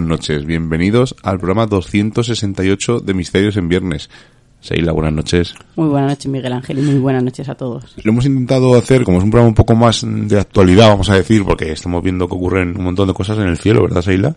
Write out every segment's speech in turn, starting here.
buenas noches. Bienvenidos al programa 268 de Misterios en Viernes. Seila, buenas noches. Muy buenas noches, Miguel Ángel, y muy buenas noches a todos. Lo hemos intentado hacer, como es un programa un poco más de actualidad, vamos a decir, porque estamos viendo que ocurren un montón de cosas en el cielo, ¿verdad, Seila?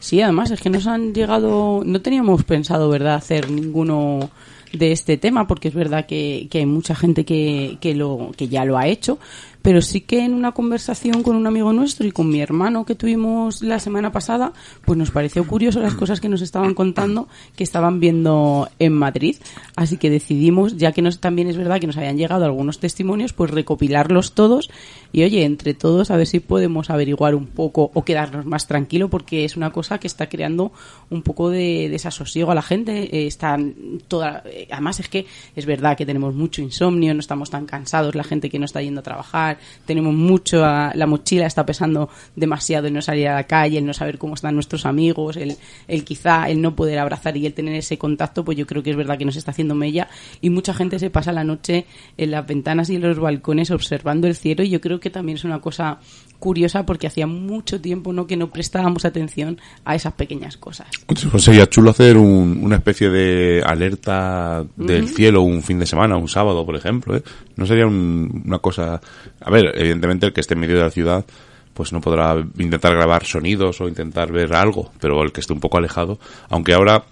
Sí, además es que nos han llegado, no teníamos pensado, ¿verdad?, hacer ninguno de este tema, porque es verdad que, que hay mucha gente que, que, lo, que ya lo ha hecho, pero sí que en una conversación con un amigo nuestro y con mi hermano que tuvimos la semana pasada, pues nos pareció curioso las cosas que nos estaban contando que estaban viendo en Madrid. Así que decidimos, ya que nos, también es verdad que nos habían llegado algunos testimonios, pues recopilarlos todos y oye, entre todos a ver si podemos averiguar un poco o quedarnos más tranquilo porque es una cosa que está creando un poco de desasosiego a la gente. Eh, están toda, eh, además es que es verdad que tenemos mucho insomnio, no estamos tan cansados, la gente que no está yendo a trabajar, tenemos mucho, la mochila está pesando demasiado el no salir a la calle, el no saber cómo están nuestros amigos, el, el quizá el no poder abrazar y el tener ese contacto, pues yo creo que es verdad que nos está haciendo mella y mucha gente se pasa la noche en las ventanas y en los balcones observando el cielo y yo creo que también es una cosa curiosa porque hacía mucho tiempo no que no prestábamos atención a esas pequeñas cosas. Pues sería chulo hacer una especie de alerta del cielo un fin de semana, un sábado, por ejemplo. ¿eh? No sería una cosa... A ver, evidentemente el que esté en medio de la ciudad pues no podrá intentar grabar sonidos o intentar ver algo, pero el que esté un poco alejado, aunque ahora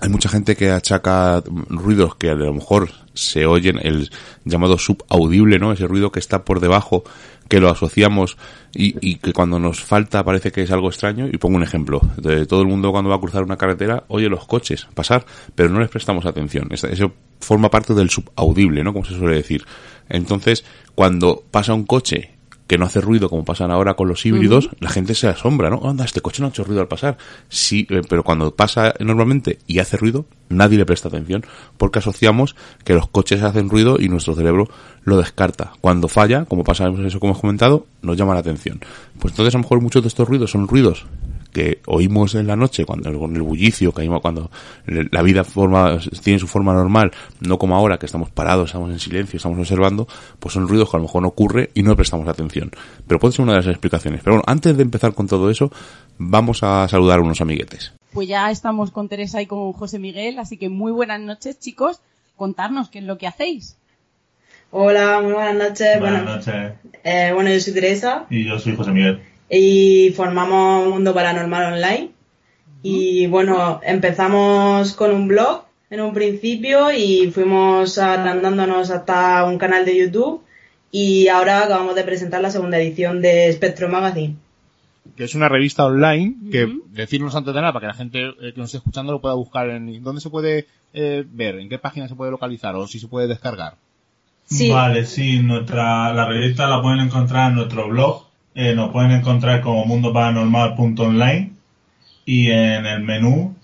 hay mucha gente que achaca ruidos que a lo mejor se oyen el llamado subaudible, ¿no? Ese ruido que está por debajo que lo asociamos y, que cuando nos falta parece que es algo extraño. Y pongo un ejemplo. De todo el mundo cuando va a cruzar una carretera oye los coches pasar, pero no les prestamos atención. Eso forma parte del subaudible, ¿no? Como se suele decir. Entonces, cuando pasa un coche que no hace ruido como pasan ahora con los híbridos, la gente se asombra, ¿no? Anda, este coche no ha hecho ruido al pasar. Sí, eh, pero cuando pasa normalmente y hace ruido, nadie le presta atención porque asociamos que los coches hacen ruido y nuestro cerebro lo descarta. Cuando falla, como pasa eso como hemos comentado, nos llama la atención. Pues entonces a lo mejor muchos de estos ruidos son ruidos que oímos en la noche, cuando con el bullicio que cuando la vida forma, tiene su forma normal, no como ahora que estamos parados, estamos en silencio, estamos observando, pues son ruidos que a lo mejor no ocurre y no prestamos atención. Pero puede ser una de las explicaciones. Pero bueno, antes de empezar con todo eso, vamos a saludar a unos amiguetes. Pues ya estamos con Teresa y con José Miguel, así que muy buenas noches, chicos. Contarnos qué es lo que hacéis. Hola, muy buenas noches. Buenas noches. Eh, bueno, yo soy Teresa. Y yo soy José Miguel y formamos Mundo Paranormal Online. Y bueno, empezamos con un blog en un principio y fuimos agrandándonos hasta un canal de YouTube y ahora acabamos de presentar la segunda edición de Spectro Magazine. Que es una revista online que, decirnos antes de nada, para que la gente eh, que nos esté escuchando lo pueda buscar en... ¿Dónde se puede eh, ver? ¿En qué página se puede localizar? ¿O si se puede descargar? Sí. Vale, sí, nuestra, la revista la pueden encontrar en nuestro blog eh, nos pueden encontrar como mundoparanormal.online y en el menú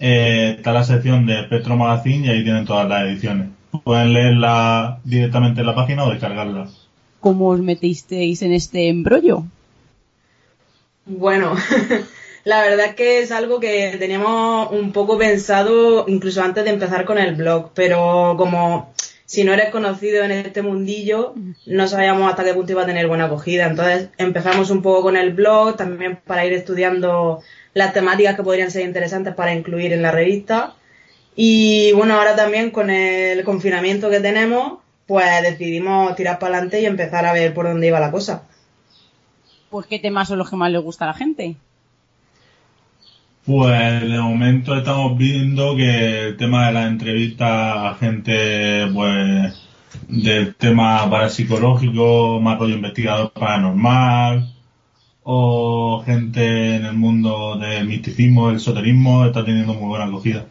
eh, está la sección de Petro Magazine y ahí tienen todas las ediciones. Pueden leerla directamente en la página o descargarla. ¿Cómo os metisteis en este embrollo? Bueno, la verdad es que es algo que teníamos un poco pensado incluso antes de empezar con el blog, pero como si no eres conocido en este mundillo, no sabíamos hasta qué punto iba a tener buena acogida. Entonces empezamos un poco con el blog, también para ir estudiando las temáticas que podrían ser interesantes para incluir en la revista. Y bueno, ahora también con el confinamiento que tenemos, pues decidimos tirar para adelante y empezar a ver por dónde iba la cosa. Pues qué temas son los que más le gusta a la gente. Pues de momento estamos viendo que el tema de la entrevista a gente pues del tema parapsicológico, más rollo investigador paranormal, o gente en el mundo del misticismo, del esoterismo, está teniendo muy buena acogida.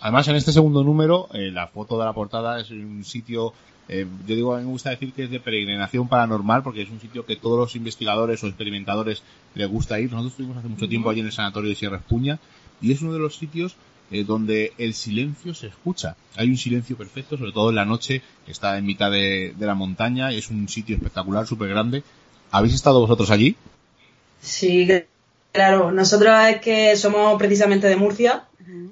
Además, en este segundo número, eh, la foto de la portada es un sitio eh, yo digo, a mí me gusta decir que es de peregrinación paranormal porque es un sitio que todos los investigadores o experimentadores les gusta ir. Nosotros estuvimos hace mucho tiempo allí en el sanatorio de Sierra Espuña y es uno de los sitios eh, donde el silencio se escucha. Hay un silencio perfecto, sobre todo en la noche, está en mitad de, la montaña, es un sitio espectacular, súper grande. ¿Habéis estado vosotros allí? Sí, claro. Nosotros es que somos precisamente de Murcia,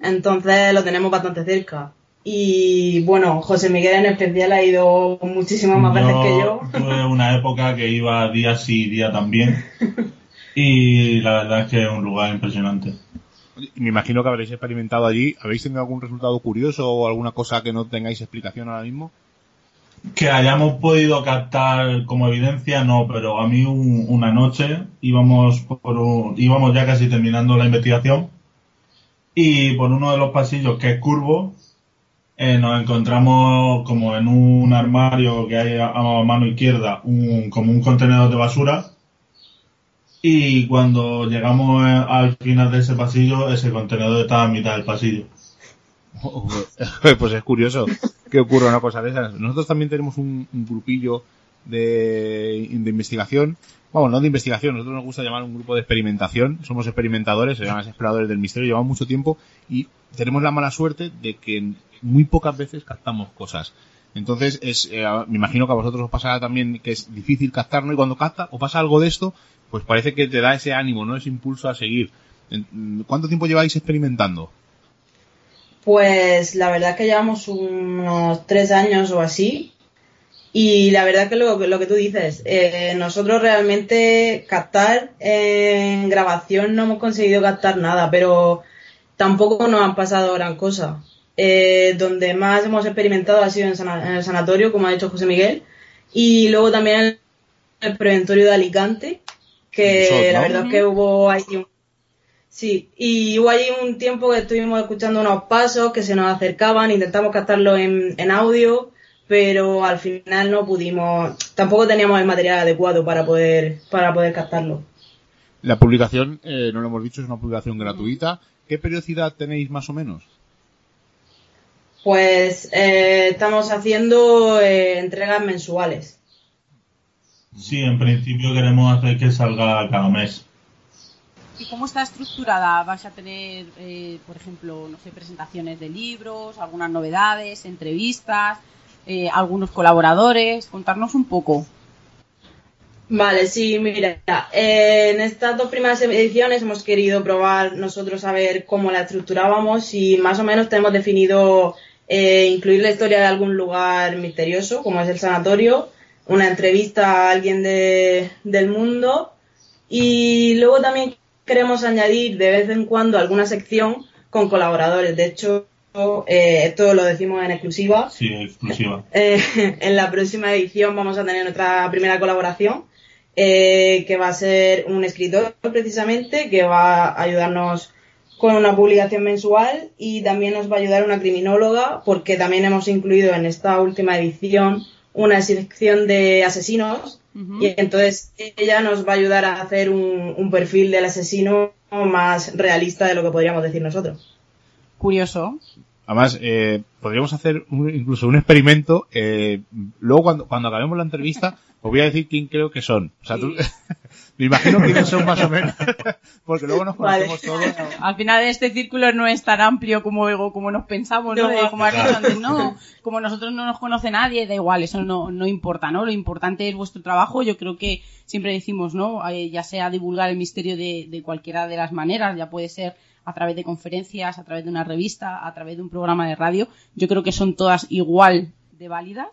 entonces lo tenemos bastante cerca. Y bueno, José Miguel en especial ha ido muchísimas más veces que yo. Tuve una época que iba día sí, día también. Y la verdad es que es un lugar impresionante. Me imagino que habréis experimentado allí. ¿Habéis tenido algún resultado curioso o alguna cosa que no tengáis explicación ahora mismo? Que hayamos podido captar como evidencia, no, pero a mí un- una noche íbamos por un- íbamos ya casi terminando la investigación y por uno de los pasillos que es curvo eh, nos encontramos como en un armario que hay a, mano izquierda un, como un contenedor de basura y cuando llegamos eh, al final de ese pasillo ese contenedor estaba a mitad del pasillo. pues es curioso que ocurra una cosa de esas. Nosotros también tenemos un grupillo de, investigación. Vamos, no de investigación, nosotros nos gusta llamar un grupo de experimentación. Somos experimentadores, se llaman exploradores del misterio, llevamos mucho tiempo y tenemos la mala suerte de que muy pocas veces captamos cosas. Entonces, es, eh, me imagino que a vosotros os pasará también que es difícil captarlo y cuando capta o pasa algo de esto, pues parece que te da ese ánimo, ¿no? Ese impulso a seguir. ¿Cuánto tiempo lleváis experimentando? Pues la verdad que llevamos unos tres años o así. Y la verdad que lo, lo que tú dices, eh, nosotros realmente captar en grabación no hemos conseguido captar nada, pero tampoco nos han pasado gran cosa. Eh, donde más hemos experimentado ha sido en, sana- en el sanatorio, como ha dicho José Miguel, y luego también en el preventorio de Alicante, que la verdad es que hubo ahí un Sí, y hubo allí un tiempo que estuvimos escuchando unos pasos que se nos acercaban, intentamos captarlo en, en audio, pero al final no pudimos, tampoco teníamos el material adecuado para poder, para poder captarlo. La publicación, eh, no lo hemos dicho, es una publicación gratuita. ¿Qué periodicidad tenéis más o menos? Pues eh, estamos haciendo eh, entregas mensuales. Sí, en principio queremos hacer que salga cada mes. ¿Y cómo está estructurada? ¿Vais a tener, eh, por ejemplo, no sé, presentaciones de libros, algunas novedades, entrevistas, eh, algunos colaboradores? Contarnos un poco. Vale, sí, mira, eh, en estas dos primeras ediciones hemos querido probar nosotros a ver cómo la estructurábamos y más o menos tenemos definido eh, incluir la historia de algún lugar misterioso, como es el sanatorio, una entrevista a alguien de, del mundo y luego también queremos añadir de vez en cuando alguna sección con colaboradores. De hecho, eh, esto lo decimos en exclusiva. Sí, exclusiva. Eh, en la próxima edición vamos a tener nuestra primera colaboración, eh, que va a ser un escritor precisamente, que va a ayudarnos con una publicación mensual y también nos va a ayudar una criminóloga, porque también hemos incluido en esta última edición una sección de asesinos y entonces ella nos va a ayudar a hacer un, un perfil del asesino más realista de lo que podríamos decir nosotros. Curioso. Además, eh, podríamos hacer un- incluso un experimento. eh, luego, cuando, cuando acabemos la entrevista, os voy a decir quién creo que son. O sea, tú- me imagino quiénes son más o menos. Porque luego nos Vale. conocemos todos. Al final este círculo no es tan amplio como como nos pensamos, ¿no? No. De- como has dicho antes, no, como nosotros no nos conoce nadie, da igual, eso no, no importa, ¿no? Lo importante es vuestro trabajo, yo creo que siempre decimos, ¿no? Eh, ya sea divulgar el misterio de, de cualquiera de las maneras, ya puede ser a través de conferencias, a través de una revista, a través de un programa de radio, yo creo que son todas igual de válidas.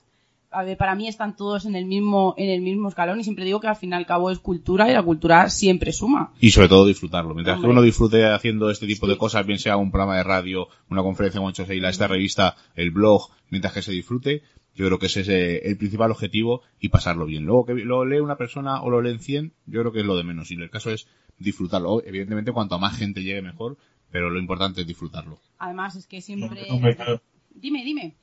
A ver, para mí están todos en el mismo en el mismo escalón y siempre digo que al fin y al cabo es cultura y la cultura siempre suma. Y sobre todo disfrutarlo. Mientras que uno disfrute haciendo este tipo de cosas, bien sea un programa de radio, una conferencia hecho Seila, esta revista, el blog, mientras que se disfrute, yo creo que ese es eh, el principal objetivo y pasarlo bien. Luego que lo lee una persona o lo leen 100, yo creo que es lo de menos. Y el caso es disfrutarlo. Evidentemente, cuanto más gente llegue mejor, pero lo importante es disfrutarlo. Además es que siempre... Hombre, claro. Dime, dime.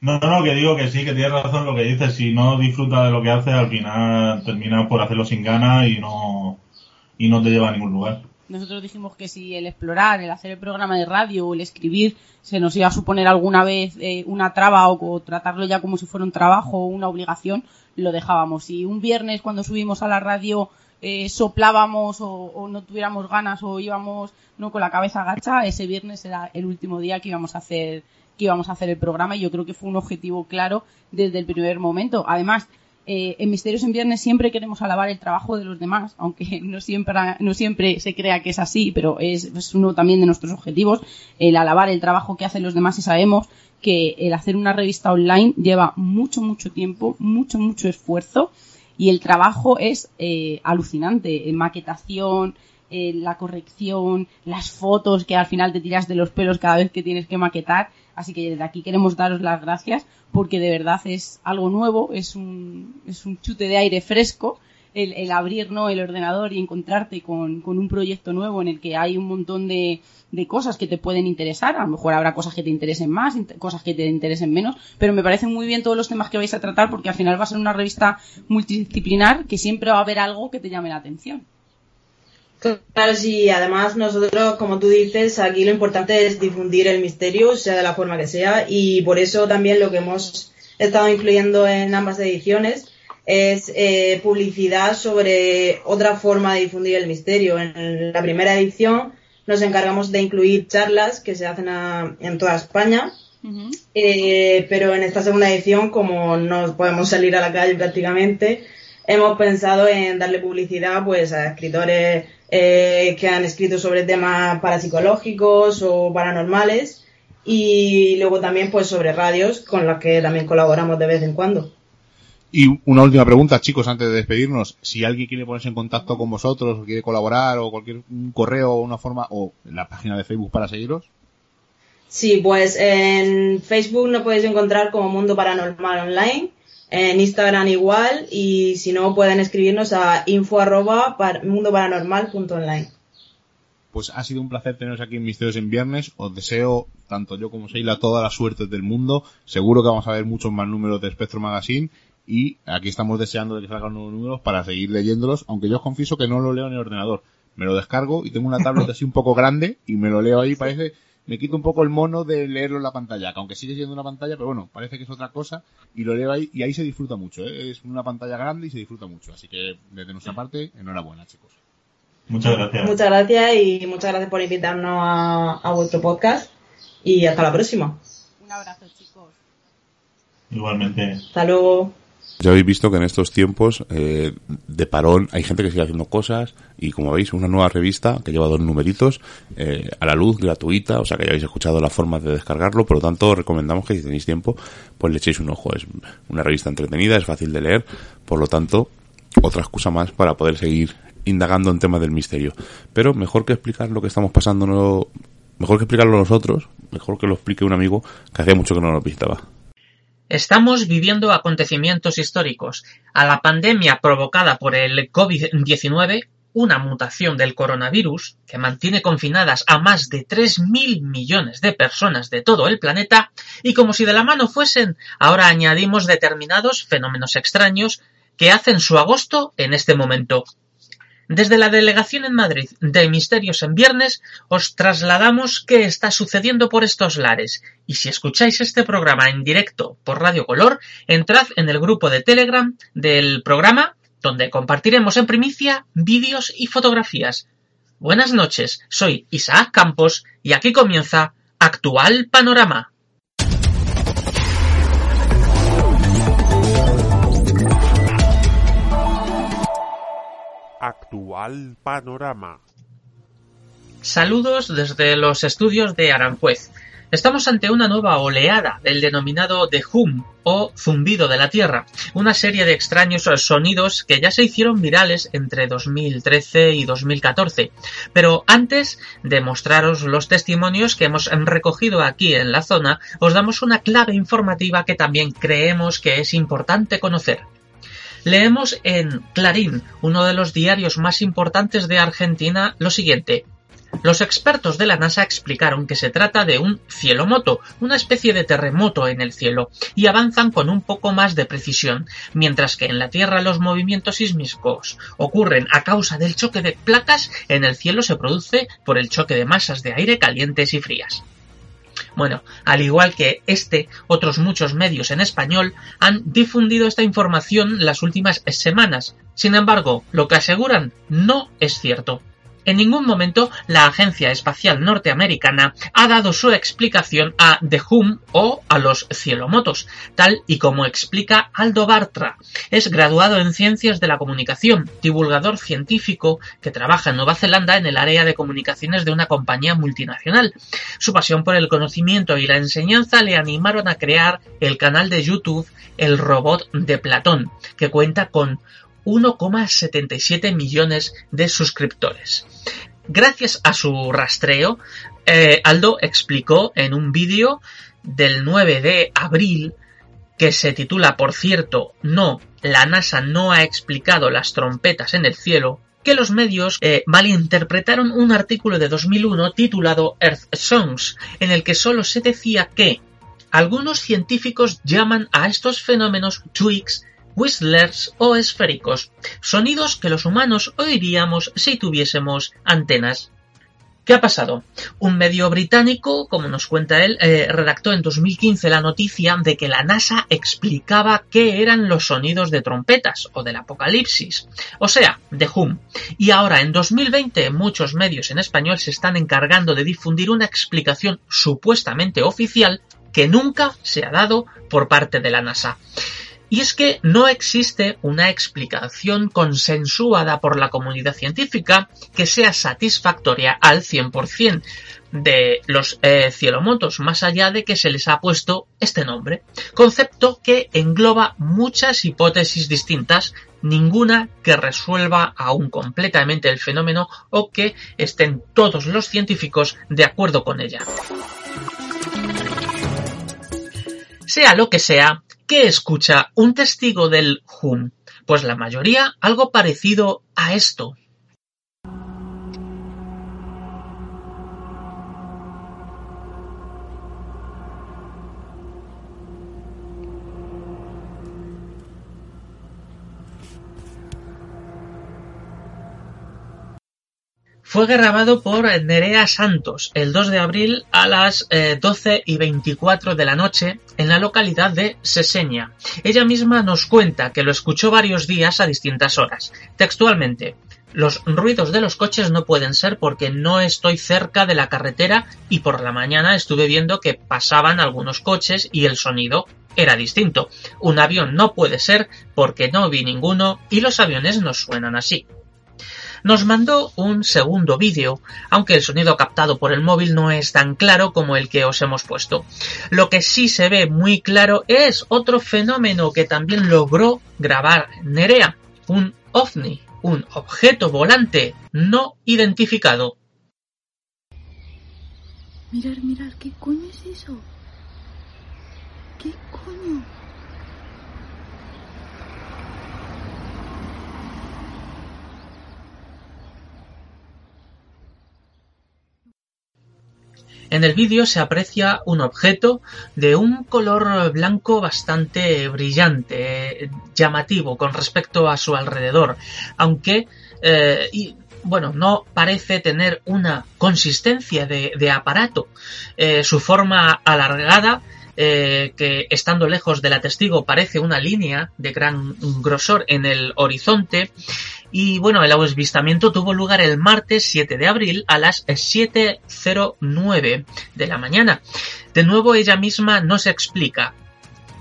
No, no, que digo que sí, que tienes razón lo que dices. Si no disfrutas de lo que haces, al final terminas por hacerlo sin ganas y no, y no te lleva a ningún lugar. Nosotros dijimos que si el explorar, el hacer el programa de radio o el escribir se nos iba a suponer alguna vez eh, una traba o, o tratarlo ya como si fuera un trabajo o una obligación, lo dejábamos. Si un viernes cuando subimos a la radio eh, soplábamos o, o no tuviéramos ganas o íbamos no con la cabeza agacha, ese viernes era el último día que íbamos a hacer que íbamos a hacer el programa y yo creo que fue un objetivo claro desde el primer momento. Además, eh, en Misterios en Viernes siempre queremos alabar el trabajo de los demás, aunque no siempre, no siempre se crea que es así, pero es, es uno también de nuestros objetivos, el alabar el trabajo que hacen los demás y sabemos que el hacer una revista online lleva mucho, mucho tiempo, mucho, mucho esfuerzo y el trabajo es eh, alucinante, en maquetación, la corrección, las fotos que al final te tiras de los pelos cada vez que tienes que maquetar. Así que desde aquí queremos daros las gracias porque de verdad es algo nuevo, es un, es un chute de aire fresco el, abrir ¿no? el ordenador y encontrarte con, un proyecto nuevo en el que hay un montón de, de, cosas que te pueden interesar. A lo mejor habrá cosas que te interesen más, cosas que te interesen menos, pero me parecen muy bien todos los temas que vais a tratar porque al final va a ser una revista multidisciplinar que siempre va a haber algo que te llame la atención. Claro, sí, además nosotros, como tú dices, aquí lo importante es difundir el misterio, sea de la forma que sea, y por eso también lo que hemos estado incluyendo en ambas ediciones es eh, publicidad sobre otra forma de difundir el misterio. En la primera edición nos encargamos de incluir charlas que se hacen en toda España, eh, pero en esta segunda edición, como no podemos salir a la calle prácticamente, hemos pensado en darle publicidad pues a escritores eh, que han escrito sobre temas parapsicológicos o paranormales y luego también pues sobre radios con las que también colaboramos de vez en cuando. Y una última pregunta, chicos, antes de despedirnos. Si alguien quiere ponerse en contacto con vosotros, o quiere colaborar, o cualquier correo o una forma, o la página de Facebook para seguiros. Sí, pues en Facebook nos podéis encontrar como Mundo Paranormal Online, en Instagram igual, y si no pueden escribirnos a info arroba mundoparanormal.online. Pues ha sido un placer teneros aquí en Misterios en Viernes. Os deseo, tanto yo como Sheila, toda la suerte del mundo. Seguro que vamos a ver muchos más números de Spectro Magazine y aquí estamos deseando que salgan nuevos números para seguir leyéndolos, aunque yo os confieso que no lo leo en el ordenador. Me lo descargo y tengo una tablet así un poco grande y me lo leo ahí, parece, me quito un poco el mono de leerlo en la pantalla, que aunque sigue siendo una pantalla, pero bueno, parece que es otra cosa y lo leo ahí y ahí se disfruta mucho, ¿eh? es una pantalla grande y se disfruta mucho, así que desde nuestra parte, enhorabuena chicos. Muchas gracias. Muchas gracias y muchas gracias por invitarnos a, a vuestro podcast y hasta la próxima. Un abrazo chicos. Igualmente. Hasta luego. Ya habéis visto que en estos tiempos eh, de parón hay gente que sigue haciendo cosas y como veis una nueva revista que lleva dos numeritos eh, a la luz gratuita, o sea que ya habéis escuchado la forma de descargarlo, por lo tanto recomendamos que si tenéis tiempo pues le echéis un ojo. Es una revista entretenida, es fácil de leer, por lo tanto otra excusa más para poder seguir indagando en temas del misterio. Pero mejor que explicar lo que estamos pasando, mejor que explicarlo nosotros, mejor que lo explique un amigo que hacía mucho que no nos visitaba. Estamos viviendo acontecimientos históricos. A la pandemia provocada por el COVID-19, una mutación del coronavirus que mantiene confinadas a más de 3.000 millones de personas de todo el planeta, y como si de la mano fuesen, ahora añadimos determinados fenómenos extraños que hacen su agosto en este momento. Desde la delegación en Madrid de Misterios en Viernes os trasladamos qué está sucediendo por estos lares y si escucháis este programa en directo por Radio Color, entrad en el grupo de Telegram del programa donde compartiremos en primicia vídeos y fotografías. Buenas noches, soy Isaac Campos y aquí comienza Actual Panorama. Actual Panorama. Saludos desde los estudios de Aranjuez. Estamos ante una nueva oleada del denominado The Hum o Zumbido de la Tierra, una serie de extraños sonidos que ya se hicieron virales entre 2013 y 2014. Pero antes de mostraros los testimonios que hemos recogido aquí en la zona, os damos una clave informativa que también creemos que es importante conocer. Leemos en Clarín, uno de los diarios más importantes de Argentina, lo siguiente. Los expertos de la NASA explicaron que se trata de un cielomoto, una especie de terremoto en el cielo, y avanzan con un poco más de precisión, mientras que en la Tierra los movimientos sísmicos ocurren a causa del choque de placas, en el cielo se produce por el choque de masas de aire calientes y frías. Bueno, al igual que este, otros muchos medios en español han difundido esta información las últimas semanas. Sin embargo, lo que aseguran no es cierto. En ningún momento la Agencia Espacial Norteamericana ha dado su explicación a The Hum o a los cielomotos, tal y como explica Aldo Bartra. Es graduado en Ciencias de la Comunicación, divulgador científico que trabaja en Nueva Zelanda en el área de comunicaciones de una compañía multinacional. Su pasión por el conocimiento y la enseñanza le animaron a crear el canal de YouTube El Robot de Platón, que cuenta con 1,77 millones de suscriptores. Gracias a su rastreo, eh, Aldo explicó en un vídeo del 9 de abril que se titula, por cierto, No, la NASA no ha explicado las trompetas en el cielo, que los medios eh, malinterpretaron un artículo de 2001 titulado Earth Songs, en el que solo se decía que algunos científicos llaman a estos fenómenos tweaks, whistlers o esféricos, sonidos que los humanos oiríamos si tuviésemos antenas. ¿Qué ha pasado? Un medio británico, como nos cuenta él, eh, redactó en 2015 la noticia de que la NASA explicaba qué eran los sonidos de trompetas o del apocalipsis, o sea, de Hum. Y ahora, en 2020, muchos medios en español se están encargando de difundir una explicación supuestamente oficial que nunca se ha dado por parte de la NASA. Y es que no existe una explicación consensuada por la comunidad científica que sea satisfactoria al 100% de los eh, cielomotos, más allá de que se les ha puesto este nombre. Concepto que engloba muchas hipótesis distintas, ninguna que resuelva aún completamente el fenómeno o que estén todos los científicos de acuerdo con ella. Sea lo que sea, ¿Qué escucha un testigo del HUM? Pues la mayoría algo parecido a esto. Fue grabado por Nerea Santos el 2 de abril a las 12 eh, y 24 de la noche en la localidad de Seseña. Ella misma nos cuenta que lo escuchó varios días a distintas horas. Textualmente, los ruidos de los coches no pueden ser porque no estoy cerca de la carretera y por la mañana estuve viendo que pasaban algunos coches y el sonido era distinto. Un avión no puede ser porque no vi ninguno y los aviones no suenan así nos mandó un segundo vídeo, aunque el sonido captado por el móvil no es tan claro como el que os hemos puesto. Lo que sí se ve muy claro es otro fenómeno que también logró grabar Nerea, un ovni, un objeto volante no identificado. Mirar, mirar, ¿qué coño es eso? ¿Qué coño? En el vídeo se aprecia un objeto de un color blanco bastante brillante, llamativo con respecto a su alrededor, aunque eh, bueno, no parece tener una consistencia de, aparato. Eh, su forma alargada eh, que estando lejos de la testigo parece una línea de gran grosor en el horizonte. Y bueno, el avistamiento tuvo lugar el martes 7 de abril a las 7.09 de la mañana. De nuevo ella misma no se explica.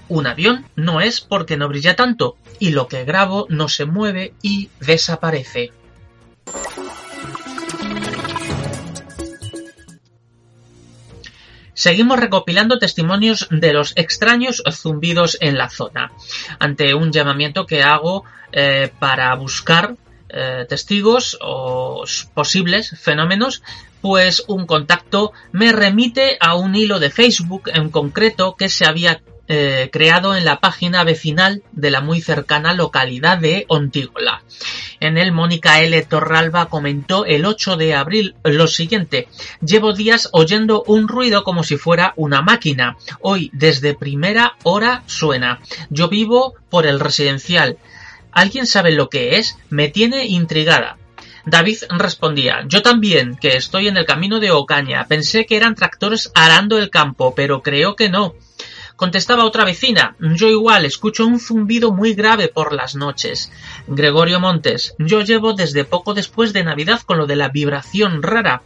Un avión no es porque no brilla tanto y lo que grabo no se mueve y desaparece. Seguimos recopilando testimonios de los extraños zumbidos en la zona, ante un llamamiento que hago eh, para buscar eh, testigos o posibles fenómenos, pues un contacto me remite a un hilo de Facebook en concreto que se había eh, creado en la página vecinal de la muy cercana localidad de Ontigola. En él, Mónica L. Torralba comentó el 8 de abril lo siguiente. Llevo días oyendo un ruido como si fuera una máquina. Hoy, desde primera hora, suena. Yo vivo por el residencial. ¿Alguien sabe lo que es? Me tiene intrigada. David respondía, yo también, que estoy en el camino de Ocaña. Pensé que eran tractores arando el campo, pero creo que no. Contestaba otra vecina, yo igual escucho un zumbido muy grave por las noches. Gregorio Montes, yo llevo desde poco después de Navidad con lo de la vibración rara.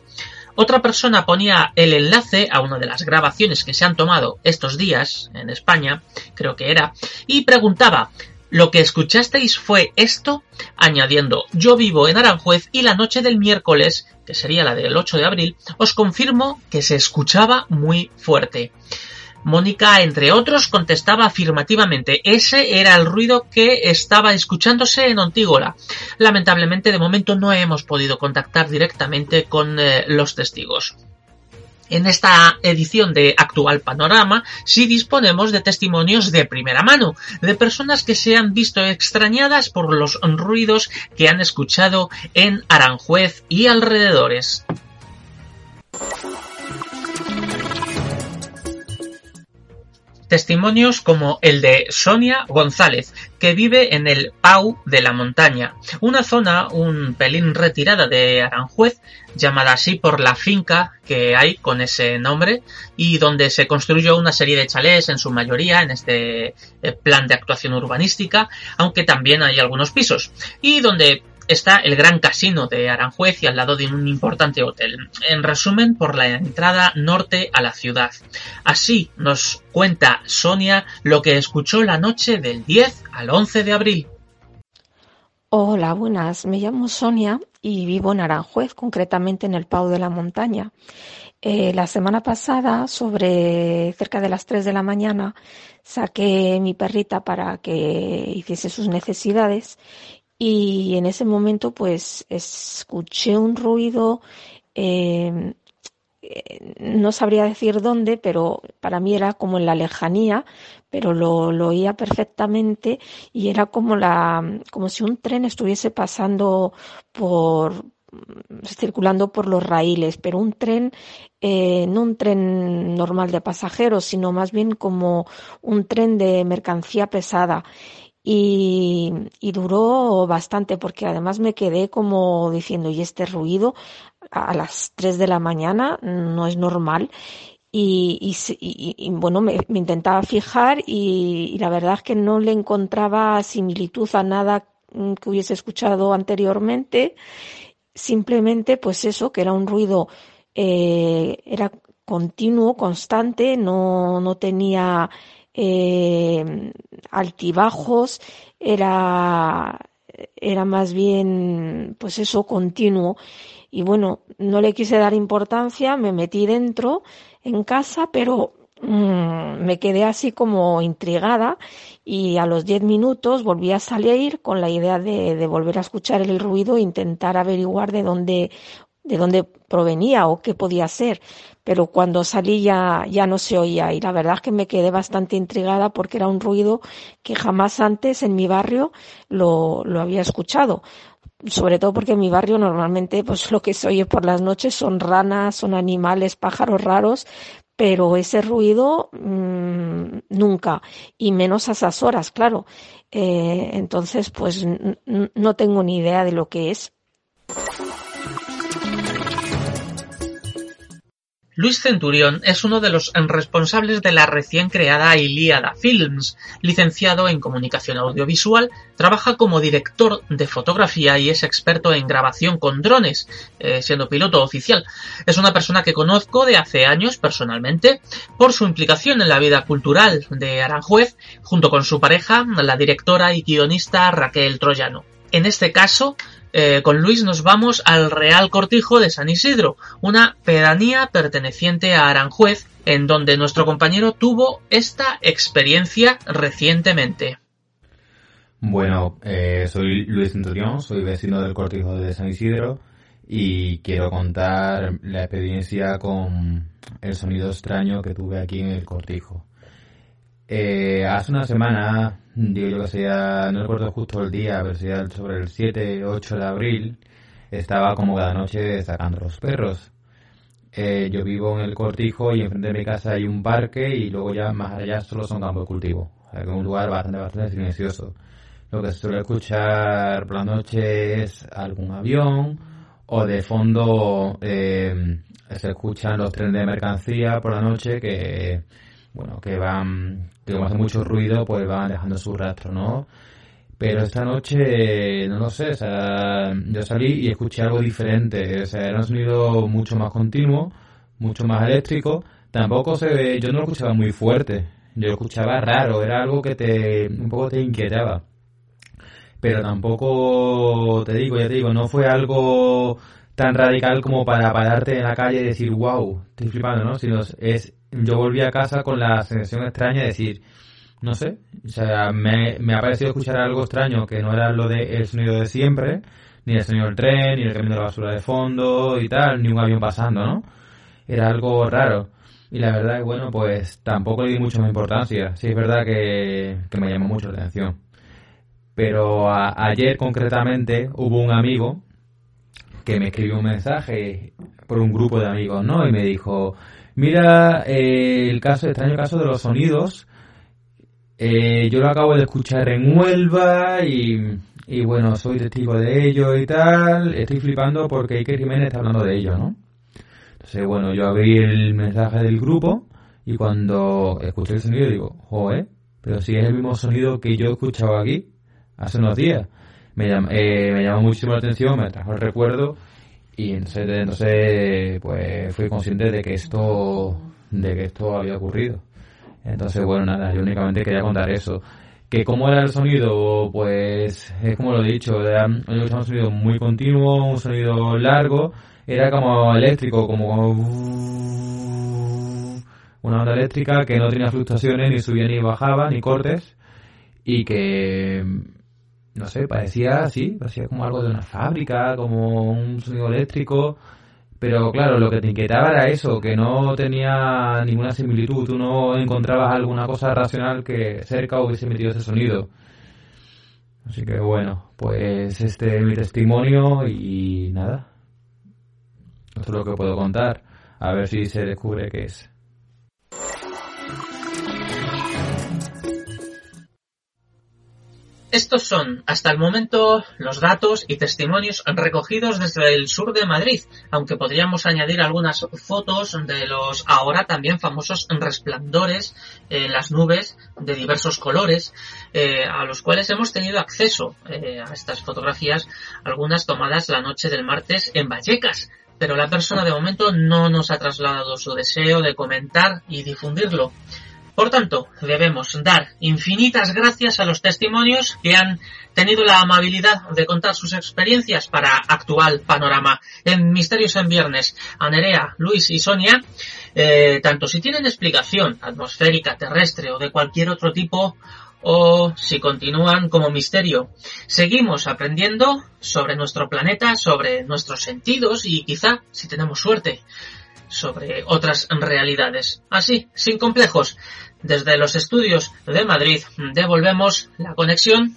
Otra persona ponía el enlace a una de las grabaciones que se han tomado estos días en España, creo que era, y preguntaba, ¿lo que escuchasteis fue esto? añadiendo, yo vivo en Aranjuez y la noche del miércoles, que sería la del 8 de abril, os confirmo que se escuchaba muy fuerte. Mónica, entre otros, contestaba afirmativamente. Ese era el ruido que estaba escuchándose en Ontígola. Lamentablemente, de momento no hemos podido contactar directamente con eh, los testigos. En esta edición de Actual Panorama sí disponemos de testimonios de primera mano, de personas que se han visto extrañadas por los ruidos que han escuchado en Aranjuez y alrededores. Testimonios como el de Sonia González, que vive en el Pau de la Montaña, una zona un pelín retirada de Aranjuez, llamada así por la finca que hay con ese nombre, y donde se construyó una serie de chalés en su mayoría en este eh, plan de actuación urbanística, aunque también hay algunos pisos, y donde está el Gran Casino de Aranjuez y al lado de un importante hotel. En resumen, por la entrada norte a la ciudad. Así nos cuenta Sonia lo que escuchó la noche del 10 al 11 de abril. Hola, buenas. Me llamo Sonia y vivo en Aranjuez, concretamente en el Pau de la Montaña. Eh, la semana pasada, sobre cerca de las 3 de la mañana, saqué mi perrita para que hiciese sus necesidades y en ese momento pues escuché un ruido, em, eh, no sabría decir dónde, pero para mí era como en la lejanía, pero lo, lo, oía perfectamente y era como la, como si un tren estuviese pasando por, circulando por los raíles, pero un tren, eh, no un tren normal de pasajeros, sino más bien como un tren de mercancía pesada y, duró bastante porque además me quedé como diciendo, y este ruido a las 3 de la mañana no es normal. Y, y, y bueno, me, me, intentaba fijar y, la verdad es que no le encontraba similitud a nada que hubiese escuchado anteriormente. Simplemente, pues eso, que era un ruido, eh, era continuo, constante, no, no tenía eh, altibajos, era, era más bien, pues eso, continuo. Y bueno, no le quise dar importancia, me metí dentro en casa, pero mmm, me quedé así como intrigada y a los diez minutos volví a salir con la idea de, de volver a escuchar el ruido e intentar averiguar de dónde de dónde provenía o qué podía ser, pero cuando salí ya, ya no se oía y la verdad es que me quedé bastante intrigada porque era un ruido que jamás antes en mi barrio lo, lo había escuchado. Sobre todo porque en mi barrio normalmente pues lo que se oye por las noches son ranas, son animales, pájaros raros, pero ese ruido mmm, nunca y menos a esas horas, claro. Eh, entonces pues no tengo ni idea de lo que es. Luis Centurión es uno de los responsables de la recién creada Ilíada Films. Licenciado en comunicación audiovisual, trabaja como director de fotografía y es experto en grabación con drones, eh, siendo piloto oficial. Es una persona que conozco de hace años personalmente por su implicación en la vida cultural de Aranjuez, junto con su pareja, la directora y guionista Raquel Troyano. En este caso, eh, con Luis nos vamos al Real Cortijo de San Isidro, una pedanía perteneciente a Aranjuez, en donde nuestro compañero tuvo esta experiencia recientemente. Bueno, eh, soy Luis Centurión, soy vecino del Cortijo de San Isidro y quiero contar la experiencia con el sonido extraño que tuve aquí en el Cortijo. Eh, hace una semana, digo yo que sea, no recuerdo justo el día, pero sería sobre el 7, 8 de abril, estaba como cada noche sacando los perros. Eh, yo vivo en el cortijo y enfrente de mi casa hay un parque y luego ya más allá solo son campos de cultivo. Es un lugar bastante, bastante silencioso. Lo que se suele escuchar por la noche es algún avión o de fondo eh, se escuchan los trenes de mercancía por la noche que bueno, que van, que como hace mucho ruido, pues van dejando su rastro, ¿no? Pero esta noche, no lo sé, o sea, yo salí y escuché algo diferente, o sea, era un sonido mucho más continuo, mucho más eléctrico, tampoco se, yo no lo escuchaba muy fuerte, yo lo escuchaba raro, era algo que te, un poco te inquietaba. Pero tampoco, te digo, ya te digo, no fue algo tan radical como para pararte en la calle y decir, wow, estoy flipando, ¿no? Sino es yo volví a casa con la sensación extraña de decir, no sé, o sea, me, me ha parecido escuchar algo extraño que no era lo de el sonido de siempre, ni el sonido del tren, ni el camión de la basura de fondo y tal, ni un avión pasando, ¿no? Era algo raro. Y la verdad es bueno, pues tampoco le di mucha importancia. Sí, es verdad que, que me llamó mucho la atención. Pero ayer concretamente hubo un amigo que me escribió un mensaje por un grupo de amigos, ¿no? Y me dijo, mira, eh, el caso, extraño caso de los sonidos, eh, yo lo acabo de escuchar en Huelva y, y bueno, soy testigo de ello y tal, estoy flipando porque Iker Jiménez está hablando de ello, ¿no? Entonces, bueno, yo abrí el mensaje del grupo y cuando escuché el sonido digo, joder, pero si es el mismo sonido que yo he escuchado aquí hace unos días. Me, llam- eh, me llamó muchísimo la atención, me trajo el recuerdo y entonces, entonces pues fui consciente de que esto de que esto había ocurrido. Entonces, bueno, nada, yo únicamente quería contar eso. Que cómo era el sonido, pues es como lo he dicho, era un sonido muy continuo, un sonido largo, era como eléctrico, como una onda eléctrica que no tenía fluctuaciones, ni subía ni bajaba, ni cortes, y que, no sé, parecía así, parecía como algo de una fábrica, como un sonido eléctrico, pero claro, lo que te inquietaba era eso, que no tenía ninguna similitud, tú no encontrabas alguna cosa racional que cerca hubiese metido ese sonido. Así que bueno, pues este es mi testimonio y nada. Esto es lo que puedo contar. A ver si se descubre qué es. Estos son, hasta el momento, los datos y testimonios recogidos desde el sur de Madrid, aunque podríamos añadir algunas fotos de los ahora también famosos resplandores en las nubes de diversos colores, eh, a los cuales hemos tenido acceso eh, a estas fotografías, algunas tomadas la noche del martes en Vallecas. Pero la persona de momento no nos ha trasladado su deseo de comentar y difundirlo. Por tanto, debemos dar infinitas gracias a los testimonios que han tenido la amabilidad de contar sus experiencias para actual panorama. En Misterios en Viernes, a Luis y Sonia, eh, tanto si tienen explicación atmosférica, terrestre o de cualquier otro tipo, o si continúan como misterio. Seguimos aprendiendo sobre nuestro planeta, sobre nuestros sentidos y quizá, si tenemos suerte, sobre otras realidades. Así, sin complejos, desde los estudios de Madrid devolvemos la conexión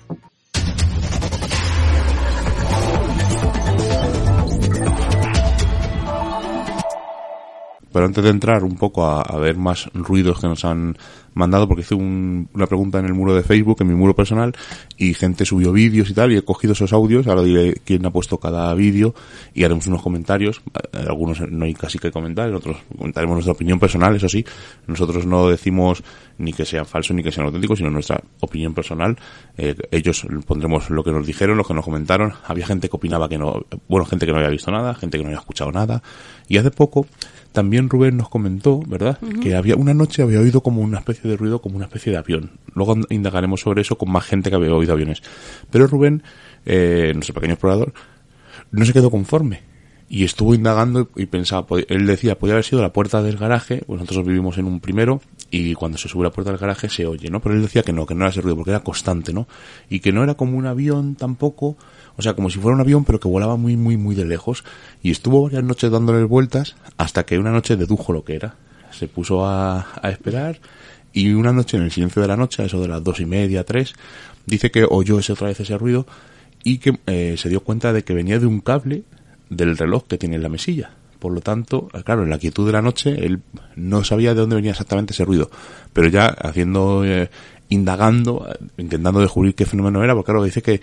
Pero antes de entrar un poco a, ver más ruidos que nos han mandado, porque hice un- una pregunta en el muro de Facebook, en mi muro personal, y gente subió vídeos y tal, y he cogido esos audios, ahora diré quién ha puesto cada vídeo, y haremos unos comentarios, Eh, algunos no hay casi que comentar, en otros comentaremos nuestra opinión personal, eso sí, nosotros no decimos ni que sean falsos ni que sean auténticos, sino nuestra opinión personal, Eh, ellos pondremos lo que nos dijeron, lo que nos comentaron, había gente que opinaba que no, bueno, gente que no había visto nada, gente que no había escuchado nada, y hace poco, también Rubén nos comentó, ¿verdad? Que había una noche había oído como una especie de ruido, como una especie de avión. Luego indagaremos sobre eso con más gente que había oído aviones. Pero Rubén, eh, nuestro pequeño explorador, no se quedó conforme. Y estuvo indagando y pensaba, él decía, podría haber sido la puerta del garaje, pues nosotros vivimos en un primero, y cuando se sube la puerta del garaje se oye, ¿no? Pero él decía que no, que no era ese ruido, porque era constante, ¿no? Y que no era como un avión tampoco, o sea, como si fuera un avión, pero que volaba muy, muy, muy de lejos. Y estuvo varias noches dándole vueltas, hasta que una noche dedujo lo que era. Se puso a, a esperar, y una noche, en el silencio de la noche, a eso de las dos y media, tres, dice que oyó ese otra vez ese ruido, y que eh, se dio cuenta de que venía de un cable del reloj que tiene en la mesilla. Por lo tanto, claro, en la quietud de la noche él no sabía de dónde venía exactamente ese ruido, pero ya haciendo, eh, indagando, eh, intentando descubrir qué fenómeno era, porque claro, dice que,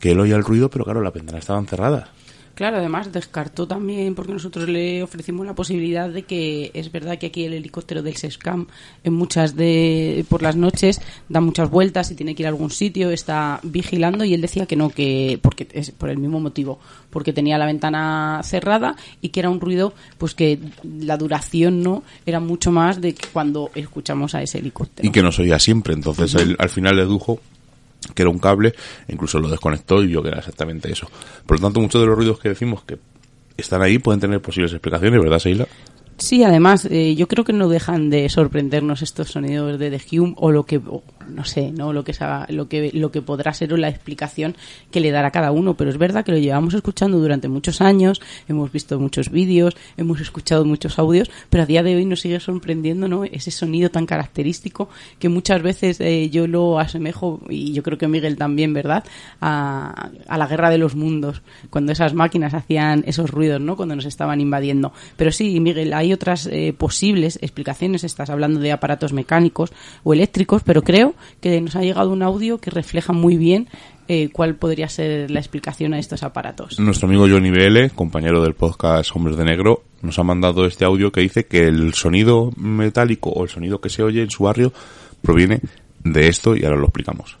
que él oía el ruido, pero claro, las ventanas estaban cerradas. Claro, además descartó también, porque nosotros le ofrecimos la posibilidad de que es verdad que aquí el helicóptero del SESCAM en muchas de por las noches da muchas vueltas y tiene que ir a algún sitio, está vigilando y él decía que no, que porque es por el mismo motivo, porque tenía la ventana cerrada y que era un ruido pues que la duración no era mucho más de que cuando escuchamos a ese helicóptero. y que nos oía siempre. Entonces él al final dedujo que era un cable, incluso lo desconectó y vio que era exactamente eso. Por lo tanto, muchos de los ruidos que decimos que están ahí pueden tener posibles explicaciones, ¿verdad, Seila? Sí, además, eh, yo creo que no dejan de sorprendernos estos sonidos de The Hume o lo que, no sé, ¿no? Lo que, sa- lo que, lo que podrá ser o la explicación que le dará cada uno. Pero es verdad que lo llevamos escuchando durante muchos años, hemos visto muchos vídeos, hemos escuchado muchos audios, pero a día de hoy nos sigue sorprendiendo, ¿no? Ese sonido tan característico que muchas veces eh, yo lo asemejo, y yo creo que Miguel también, ¿verdad? A, a la guerra de los mundos, cuando esas máquinas hacían esos ruidos, ¿no? Cuando nos estaban invadiendo. Pero sí, Miguel, hay otras eh, posibles explicaciones. Estás hablando de aparatos mecánicos o eléctricos, pero creo que nos ha llegado un audio que refleja muy bien eh, cuál podría ser la explicación a estos aparatos. Nuestro amigo Johnny BL, compañero del podcast Hombres de Negro, nos ha mandado este audio que dice que el sonido metálico o el sonido que se oye en su barrio proviene de esto y ahora lo explicamos.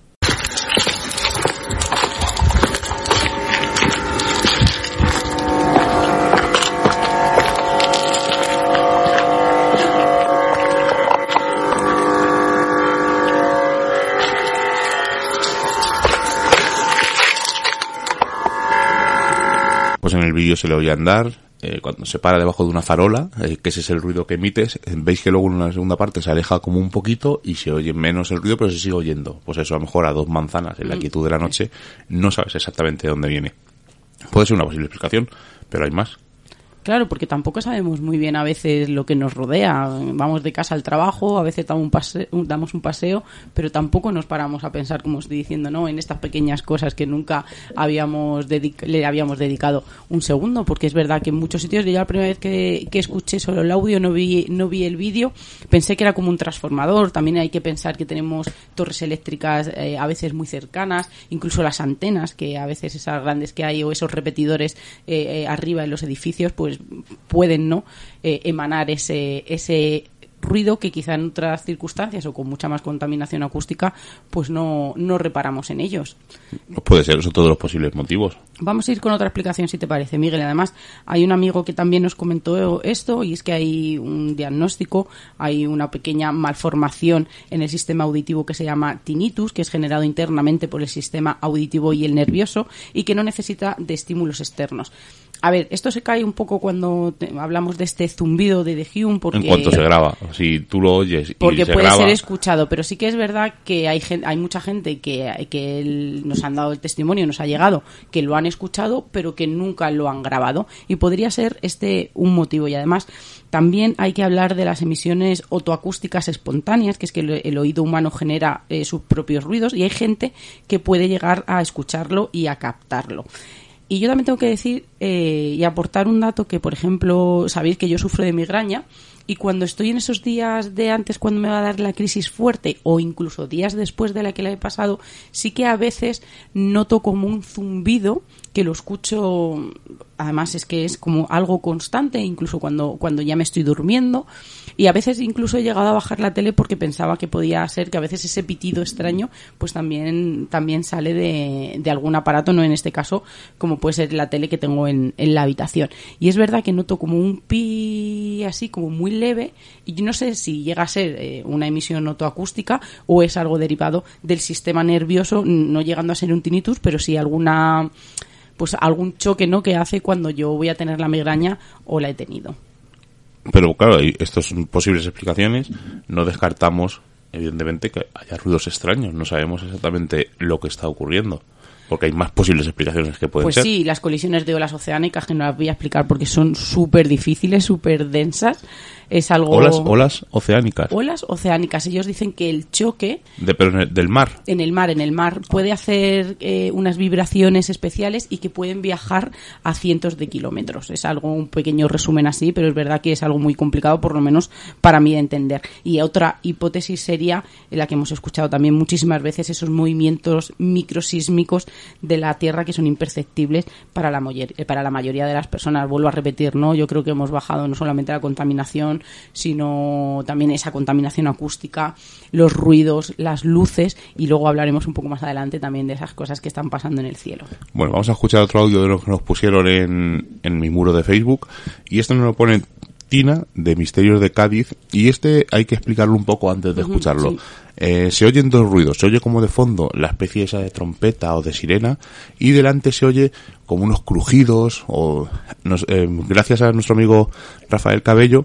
Vídeo se le oye andar, eh, cuando se para debajo de una farola, eh, que ese es el ruido que emites, eh, veis que luego en la segunda parte se aleja como un poquito y se oye menos el ruido, pero se sigue oyendo. Pues eso a lo mejor a dos manzanas en la quietud de la noche no sabes exactamente de dónde viene. Puede ser una posible explicación, pero hay más. Claro, porque tampoco sabemos muy bien a veces lo que nos rodea. Vamos de casa al trabajo, a veces damos un, paseo, damos un paseo, pero tampoco nos paramos a pensar, como estoy diciendo, ¿no? En estas pequeñas cosas que nunca habíamos le habíamos dedicado un segundo, porque es verdad que en muchos sitios, yo la primera vez que, que escuché solo el audio, no vi, no vi el vídeo, pensé que era como un transformador. También hay que pensar que tenemos torres eléctricas eh, a veces muy cercanas, incluso las antenas, que a veces esas grandes que hay o esos repetidores eh, eh, arriba en los edificios, pues pueden no Eh, emanar ese ese ruido que quizá en otras circunstancias o con mucha más contaminación acústica pues no, no reparamos en ellos. Pues puede ser, son todos los posibles motivos. Vamos a ir con otra explicación, si te parece, Miguel. Además, hay un amigo que también nos comentó esto, y es que hay un diagnóstico, hay una pequeña malformación en el sistema auditivo que se llama tinnitus, que es generado internamente por el sistema auditivo y el nervioso, y que no necesita de estímulos externos. A ver, esto se cae un poco cuando te- hablamos de este zumbido de The Hume, porque En cuanto se graba, si tú lo oyes y porque se puede graba, ser escuchado, pero sí que es verdad que hay gen- hay mucha gente que, que nos han dado el testimonio, nos ha llegado, que lo han escuchado, pero que nunca lo han grabado. Y podría ser este un motivo. Y además, también hay que hablar de las emisiones otoacústicas espontáneas, que es que el, el oído humano genera eh, sus propios ruidos, y hay gente que puede llegar a escucharlo y a captarlo. Y yo también tengo que decir eh, y aportar un dato que, por ejemplo, sabéis que yo sufro de migraña y cuando estoy en esos días de antes, cuando me va a dar la crisis fuerte o incluso días después de la que la he pasado, sí que a veces noto como un zumbido que lo escucho, además es que es como algo constante, incluso cuando, cuando ya me estoy durmiendo. Y a veces incluso he llegado a bajar la tele porque pensaba que podía ser que a veces ese pitido extraño pues también, también sale de, de algún aparato, no en este caso, como puede ser la tele que tengo en, en la habitación. Y es verdad que noto como un pi así, como muy leve, y yo no sé si llega a ser eh, una emisión otoacústica o es algo derivado del sistema nervioso, no llegando a ser un tinnitus, pero sí alguna pues algún choque no que hace cuando yo voy a tener la migraña o la he tenido. Pero claro, estas son posibles explicaciones. No descartamos, evidentemente, que haya ruidos extraños. No sabemos exactamente lo que está ocurriendo. Porque hay más posibles explicaciones que pueden Pues ser. sí, las colisiones de olas oceánicas, que no las voy a explicar porque son súper difíciles, súper densas. Es algo... Olas, olas oceánicas. Olas oceánicas. Ellos dicen que el choque De, pero en el- del mar. en el mar, en el mar, puede hacer eh, unas vibraciones especiales y que pueden viajar a cientos de kilómetros. Es algo, un pequeño resumen así, pero es verdad que es algo muy complicado, por lo menos para mí de entender. Y otra hipótesis sería, en la que hemos escuchado también muchísimas veces, esos movimientos microsísmicos de la Tierra que son imperceptibles para la, eh, para la mayoría de las personas. Vuelvo a repetir, ¿no? Yo creo que hemos bajado no solamente la contaminación, sino también esa contaminación acústica, los ruidos, las luces, y luego hablaremos un poco más adelante también de esas cosas que están pasando en el cielo. Bueno, vamos a escuchar otro audio de los que nos pusieron en, en mi muro de Facebook. Y este nos lo pone Tina, de Misterios de Cádiz. Y este hay que explicarlo un poco antes de escucharlo. sí. eh, se oyen dos ruidos. Se oye como de fondo la especie esa de trompeta o de sirena y delante se oye como unos crujidos o nos- eh, gracias a nuestro amigo Rafael Cabello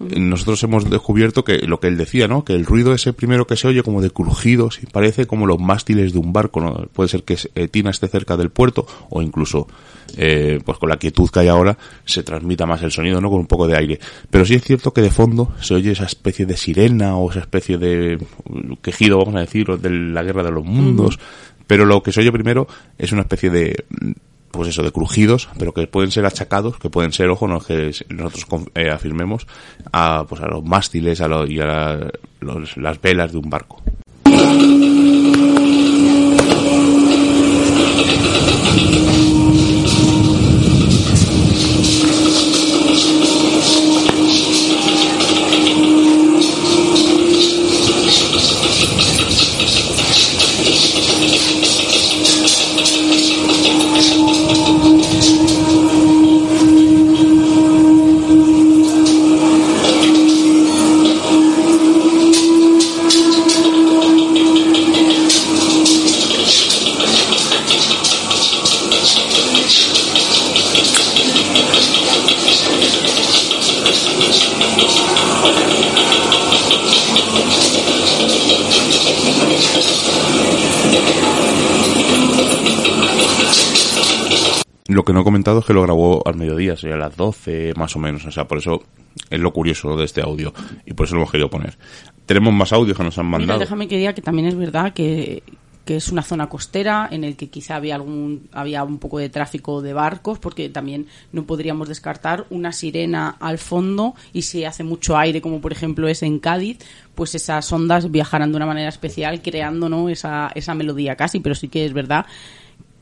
nosotros hemos descubierto que lo que él decía, ¿no? Que el ruido ese primero que se oye como de crujidos y parece como los mástiles de un barco, ¿no? Puede ser que eh, Tina esté cerca del puerto o incluso, eh, pues con la quietud que hay ahora, se transmita más el sonido, ¿no? Con un poco de aire. Pero sí es cierto que de fondo se oye esa especie de sirena o esa especie de uh, quejido, vamos a decir, o de la guerra de los mundos. Pero lo que se oye primero es una especie de, mm, pues eso, de crujidos, pero que pueden ser achacados, que pueden ser, ojo, no que nosotros eh, afirmemos, a, pues a los mástiles a y a los- las velas de un barco. Lo que no he comentado es que lo grabó al mediodía, sería a las 12 más o menos. O sea, por eso es lo curioso de este audio. Y por eso lo hemos querido poner. Tenemos más audios que nos han Mira, mandado. déjame que diga que también es verdad que, que es una zona costera en el que quizá había algún había un poco de tráfico de barcos porque también no podríamos descartar una sirena al fondo y si hace mucho aire como por ejemplo es en Cádiz pues esas ondas viajarán de una manera especial creando ¿no? esa, esa melodía casi pero sí que es verdad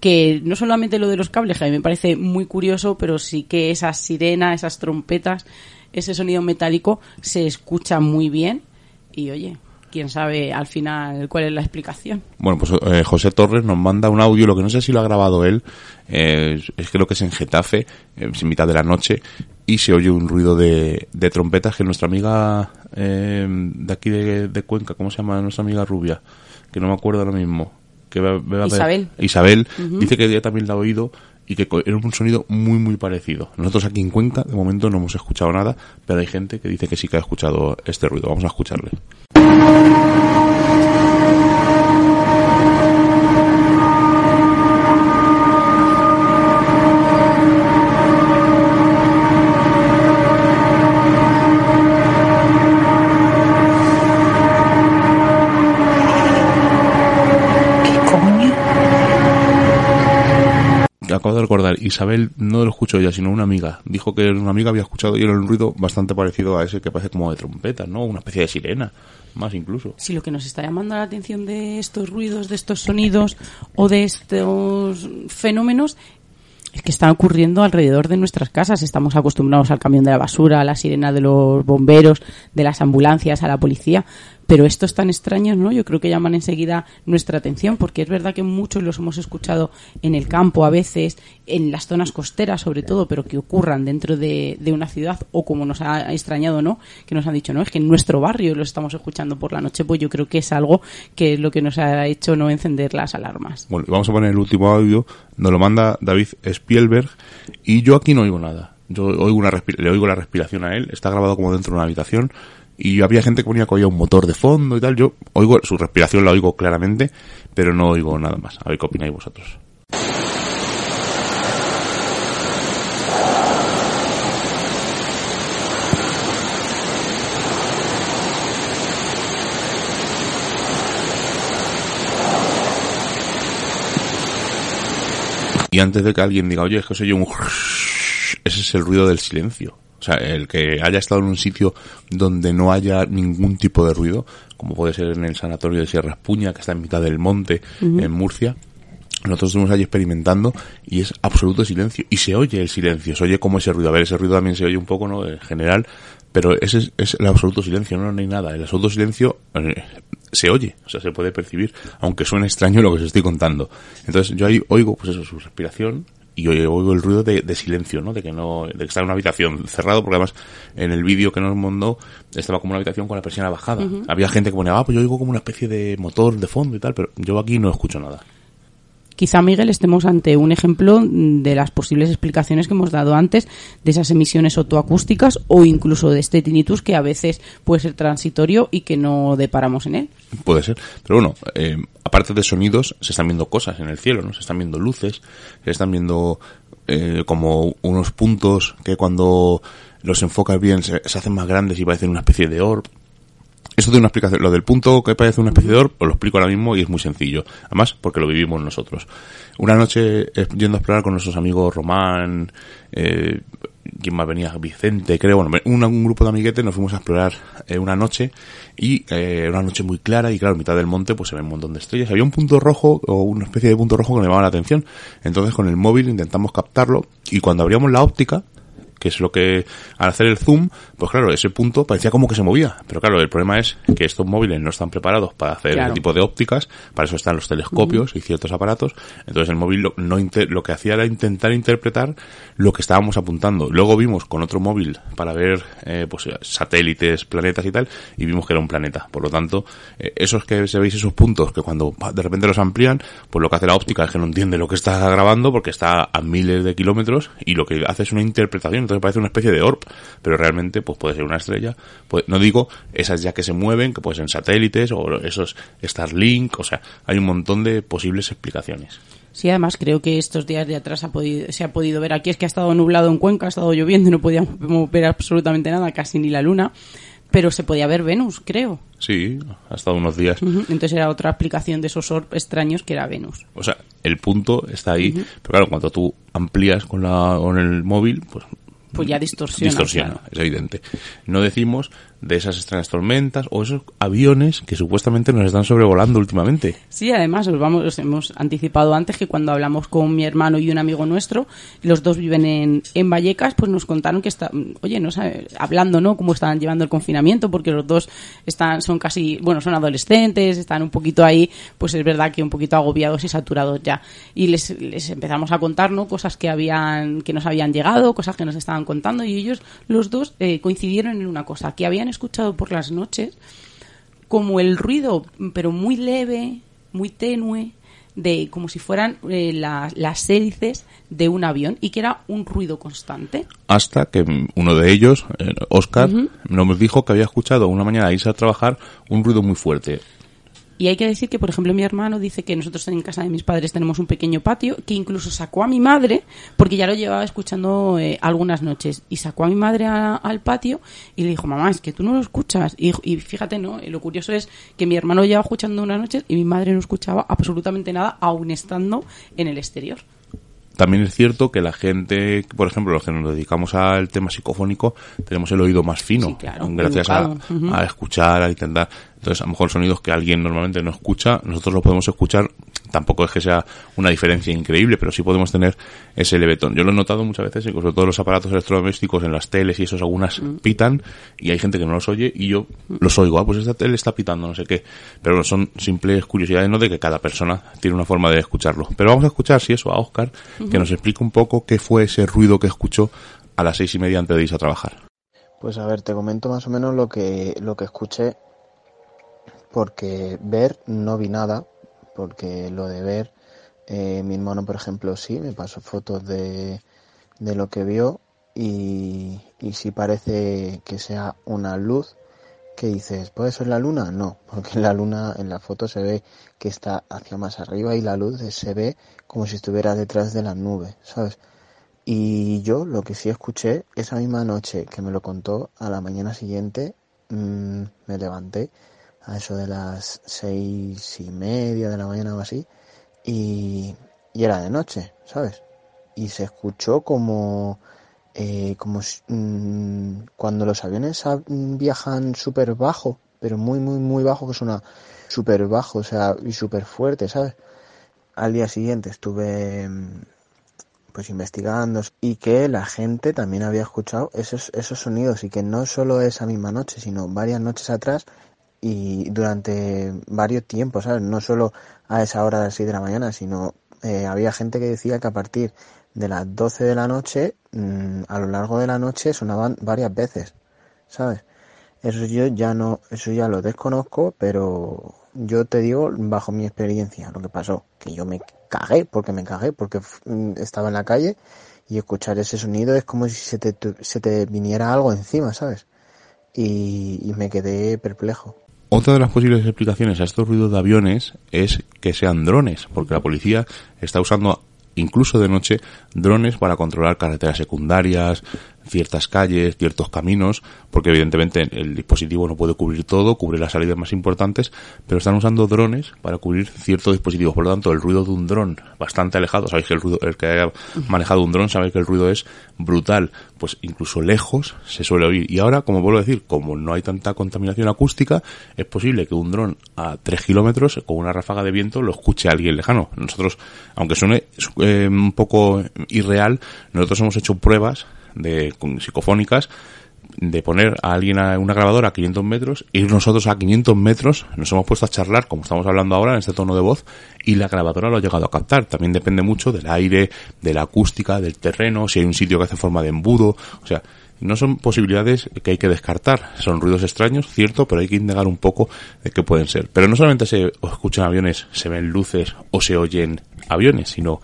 que no solamente lo de los cables, que a me parece muy curioso, pero sí que esa sirena, esas trompetas, ese sonido metálico se escucha muy bien y oye, quién sabe al final cuál es la explicación. Bueno, pues eh, José Torres nos manda un audio, lo que no sé si lo ha grabado él, eh, es, es creo que es en Getafe, eh, es en mitad de la noche, y se oye un ruido de, de trompetas que nuestra amiga de aquí de, de Cuenca, ¿cómo se llama nuestra amiga rubia? Que no me acuerdo ahora mismo. Que Isabel. Isabel dice que ella también la ha oído y que era un sonido muy muy parecido. Nosotros aquí en Cuenca de momento no hemos escuchado nada, pero hay gente que dice que sí que ha escuchado este ruido. Vamos a escucharle. Acabo de recordar, Isabel no lo escuchó ella, sino una amiga. Dijo que una amiga había escuchado y era un ruido bastante parecido a ese que parece como de trompeta, ¿no? Una especie de sirena, más incluso. Si lo que nos está llamando la atención de estos ruidos, de estos sonidos o de estos fenómenos es que están ocurriendo alrededor de nuestras casas. Estamos acostumbrados al camión de la basura, a la sirena de los bomberos, de las ambulancias, a la policía. Pero estos tan extraños, ¿no? Yo creo que llaman enseguida nuestra atención, porque es verdad que muchos los hemos escuchado en el campo a veces, en las zonas costeras sobre todo, pero que ocurran dentro de, de una ciudad, o como nos ha extrañado, ¿no? Que nos han dicho, no, es que en nuestro barrio los estamos escuchando por la noche, pues yo creo que es algo que es lo que nos ha hecho no encender las alarmas. Bueno, vamos a poner el último audio. Nos lo manda David Spielberg y yo aquí no oigo nada. Yo oigo una le oigo la respiración a él. Está grabado como dentro de una habitación y había gente que ponía que oía un motor de fondo y tal. Yo oigo su respiración la oigo claramente, pero no oigo nada más. A ver qué opináis vosotros. Y antes de que alguien diga, oye, es que se oye un... Ese es el ruido del silencio. O sea, el que haya estado en un sitio donde no haya ningún tipo de ruido, como puede ser en el sanatorio de Sierra Espuña, que está en mitad del monte, en Murcia, nosotros estuvimos allí experimentando y es absoluto silencio. Y se oye el silencio, se oye como ese ruido. A ver, ese ruido también se oye un poco, ¿no? En general, pero ese es, es el absoluto silencio, no, no hay nada. El absoluto silencio eh, se oye, o sea, se puede percibir, aunque suene extraño lo que os estoy contando. Entonces yo ahí oigo, pues eso, su respiración y oigo el ruido de, de silencio, ¿no? De que no, de que está en una habitación cerrado, porque además en el vídeo que nos mandó estaba como una habitación con la persiana bajada. Había gente que ponía, ah, pues yo oigo como una especie de motor de fondo y tal, pero yo aquí no escucho nada. Quizá, Miguel, estemos ante un ejemplo de las posibles explicaciones que hemos dado antes de esas emisiones otoacústicas o incluso de este tinnitus que a veces puede ser transitorio y que no deparamos en él. Puede ser. Pero bueno, eh, aparte de sonidos, se están viendo cosas en el cielo, ¿no? Se están viendo luces, se están viendo eh, como unos puntos que cuando los enfocas bien se, se hacen más grandes y parecen una especie de orb. Esto tiene una explicación. Lo del punto que parece de orb, os lo explico ahora mismo y es muy sencillo. Además, porque lo vivimos nosotros. Una noche eh, yendo a explorar con nuestros amigos Román, eh, ¿quién más venía? Vicente, creo. Bueno, un, un grupo de amiguetes nos fuimos a explorar eh, una noche y eh, una noche muy clara y claro, en mitad del monte pues se ven un montón de estrellas. Había un punto rojo o una especie de punto rojo que me llamaba la atención. Entonces con el móvil intentamos captarlo y cuando abríamos la óptica, que es lo que al hacer el zoom, pues claro, ese punto parecía como que se movía. Pero claro, el problema es que estos móviles no están preparados para hacer Claro. ese tipo de ópticas, para eso están los telescopios y ciertos aparatos. Entonces el móvil lo, no inter- lo que hacía era intentar interpretar lo que estábamos apuntando. Luego vimos con otro móvil para ver eh, pues satélites, planetas y tal, y vimos que era un planeta. Por lo tanto, eh, esos que se veis esos puntos que cuando de repente los amplían, pues lo que hace la óptica es que no entiende lo que está grabando porque está a miles de kilómetros y lo que hace es una interpretación, entonces parece una especie de orb, pero realmente pues puede ser una estrella. Pues, no digo esas ya que se mueven, que pueden ser satélites o esos Starlink, o sea, hay un montón de posibles explicaciones. Sí, además creo que estos días de atrás ha podido- se ha podido ver aquí es que ha estado nublado en Cuenca, ha estado lloviendo y no podíamos ver absolutamente nada, casi ni la luna, pero se podía ver Venus, creo. Sí, ha estado unos días. Entonces era otra explicación de esos orb extraños que era Venus. O sea, el punto está ahí, pero claro, cuando tú amplías con, la, con el móvil, pues Pues ya distorsiona. distorsiona, claro. es evidente. No decimos de esas extrañas tormentas o esos aviones que supuestamente nos están sobrevolando últimamente. Sí, además os vamos, os hemos anticipado antes que cuando hablamos con mi hermano y un amigo nuestro, los dos viven en, en Vallecas, pues nos contaron que está, oye, no sabe, hablando, ¿no? Cómo están llevando el confinamiento, porque los dos están, son casi, bueno, son adolescentes, están un poquito ahí, pues es verdad que un poquito agobiados y saturados ya. Y les, les empezamos a contar, ¿no? Cosas que habían, que nos habían llegado, cosas que nos estaban contando y ellos, los dos, eh, coincidieron en una cosa, que habían escuchado por las noches como el ruido, pero muy leve, muy tenue, de como si fueran eh, la- las hélices de un avión y que era un ruido constante. Hasta que uno de ellos, eh, Oscar, nos dijo que había escuchado una mañana irse a trabajar un ruido muy fuerte. Y hay que decir que, por ejemplo, mi hermano dice que nosotros en casa de mis padres tenemos un pequeño patio que incluso sacó a mi madre, porque ya lo llevaba escuchando eh, algunas noches, y sacó a mi madre a- al patio y le dijo, mamá, es que tú no lo escuchas. Y, y fíjate, ¿no? Y lo curioso es que mi hermano llevaba escuchando unas noches y mi madre no escuchaba absolutamente nada, aún estando en el exterior. También es cierto que la gente, por ejemplo, los que nos dedicamos al tema psicofónico, tenemos el oído más fino. Sí, claro, gracias a, a escuchar, a intentar. Entonces, a lo mejor sonidos que alguien normalmente no escucha, nosotros los podemos escuchar. Tampoco es que sea una diferencia increíble, pero sí podemos tener ese levetón. Yo lo he notado muchas veces, y sobre todo los aparatos electrodomésticos en las teles y esos algunas Mm. pitan y hay gente que no los oye y yo los oigo. Ah, pues esta tele está pitando, no sé qué. Pero bueno, son simples curiosidades, ¿no? De que cada persona tiene una forma de escucharlo. Pero vamos a escuchar, si eso, a Oscar, que nos explique un poco qué fue ese ruido que escuchó a las seis y media antes de irse a trabajar. Pues a ver, te comento más o menos lo que, lo que escuché, porque ver no vi nada, porque lo de ver, eh, mi hermano, por ejemplo, sí, me pasó fotos de, de lo que vio y, y sí parece que sea una luz que dices, ¿puede ser la luna? No, porque la luna, en la foto se ve que está hacia más arriba y la luz se ve como si estuviera detrás de las nubes, ¿sabes? Y yo lo que sí escuché esa misma noche que me lo contó, a la mañana siguiente mm, me levanté a eso de las seis y media de la mañana o así y, y era de noche, ¿sabes? Y se escuchó como, eh, como si- mm, cuando los aviones viajan súper bajo, pero muy, muy, muy bajo, que suena súper bajo, o sea, y súper fuerte, ¿sabes? Al día siguiente estuve mm, pues investigando y que la gente también había escuchado esos, esos sonidos y que no solo esa misma noche, sino varias noches atrás y durante varios tiempos, ¿sabes? No solo a esa hora de las 6 de la mañana, sino eh, había gente que decía que a partir de las 12 de la noche, mm, a lo largo de la noche sonaban varias veces, ¿sabes? Eso yo ya no, eso ya lo desconozco, pero yo te digo bajo mi experiencia lo que pasó, que yo me cagué, porque me cagué, porque mm, estaba en la calle y escuchar ese sonido es como si se te, se te viniera algo encima, ¿sabes? Y, y me quedé perplejo. Otra de las posibles explicaciones a estos ruidos de aviones es que sean drones, porque la policía está usando incluso de noche drones para controlar carreteras secundarias, ciertas calles, ciertos caminos, porque evidentemente el dispositivo no puede cubrir todo, cubre las salidas más importantes, pero están usando drones para cubrir ciertos dispositivos. Por lo tanto, el ruido de un dron bastante alejado, sabéis que el ruido, el que haya manejado un dron sabe que el ruido es brutal, pues incluso lejos se suele oír. Y ahora, como vuelvo a decir, como no hay tanta contaminación acústica, es posible que un dron a 3 kilómetros con una ráfaga de viento lo escuche alguien lejano. Nosotros, aunque suene eh, un poco irreal, nosotros hemos hecho pruebas de con psicofónicas de poner a alguien a una grabadora a 500 metros, ir nosotros a 500 metros, nos hemos puesto a charlar, como estamos hablando ahora, en este tono de voz, y la grabadora lo ha llegado a captar. También depende mucho del aire, de la acústica, del terreno, si hay un sitio que hace forma de embudo, o sea, no son posibilidades que hay que descartar. Son ruidos extraños, cierto, pero hay que indagar un poco de qué pueden ser. Pero no solamente se escuchan aviones, se ven luces o se oyen aviones, sino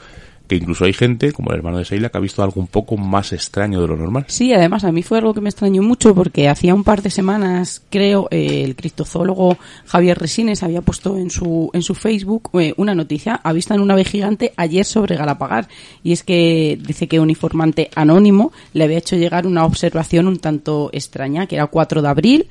que incluso hay gente, como el hermano de Seila, que ha visto algo un poco más extraño de lo normal. Sí, además a mí fue algo que me extrañó mucho porque hacía un par de semanas, creo, el criptozoólogo Javier Resines había puesto en su en su Facebook eh, una noticia avista en un ave gigante ayer sobre Galapagar y es que dice que un informante anónimo le había hecho llegar una observación un tanto extraña, que era 4 de abril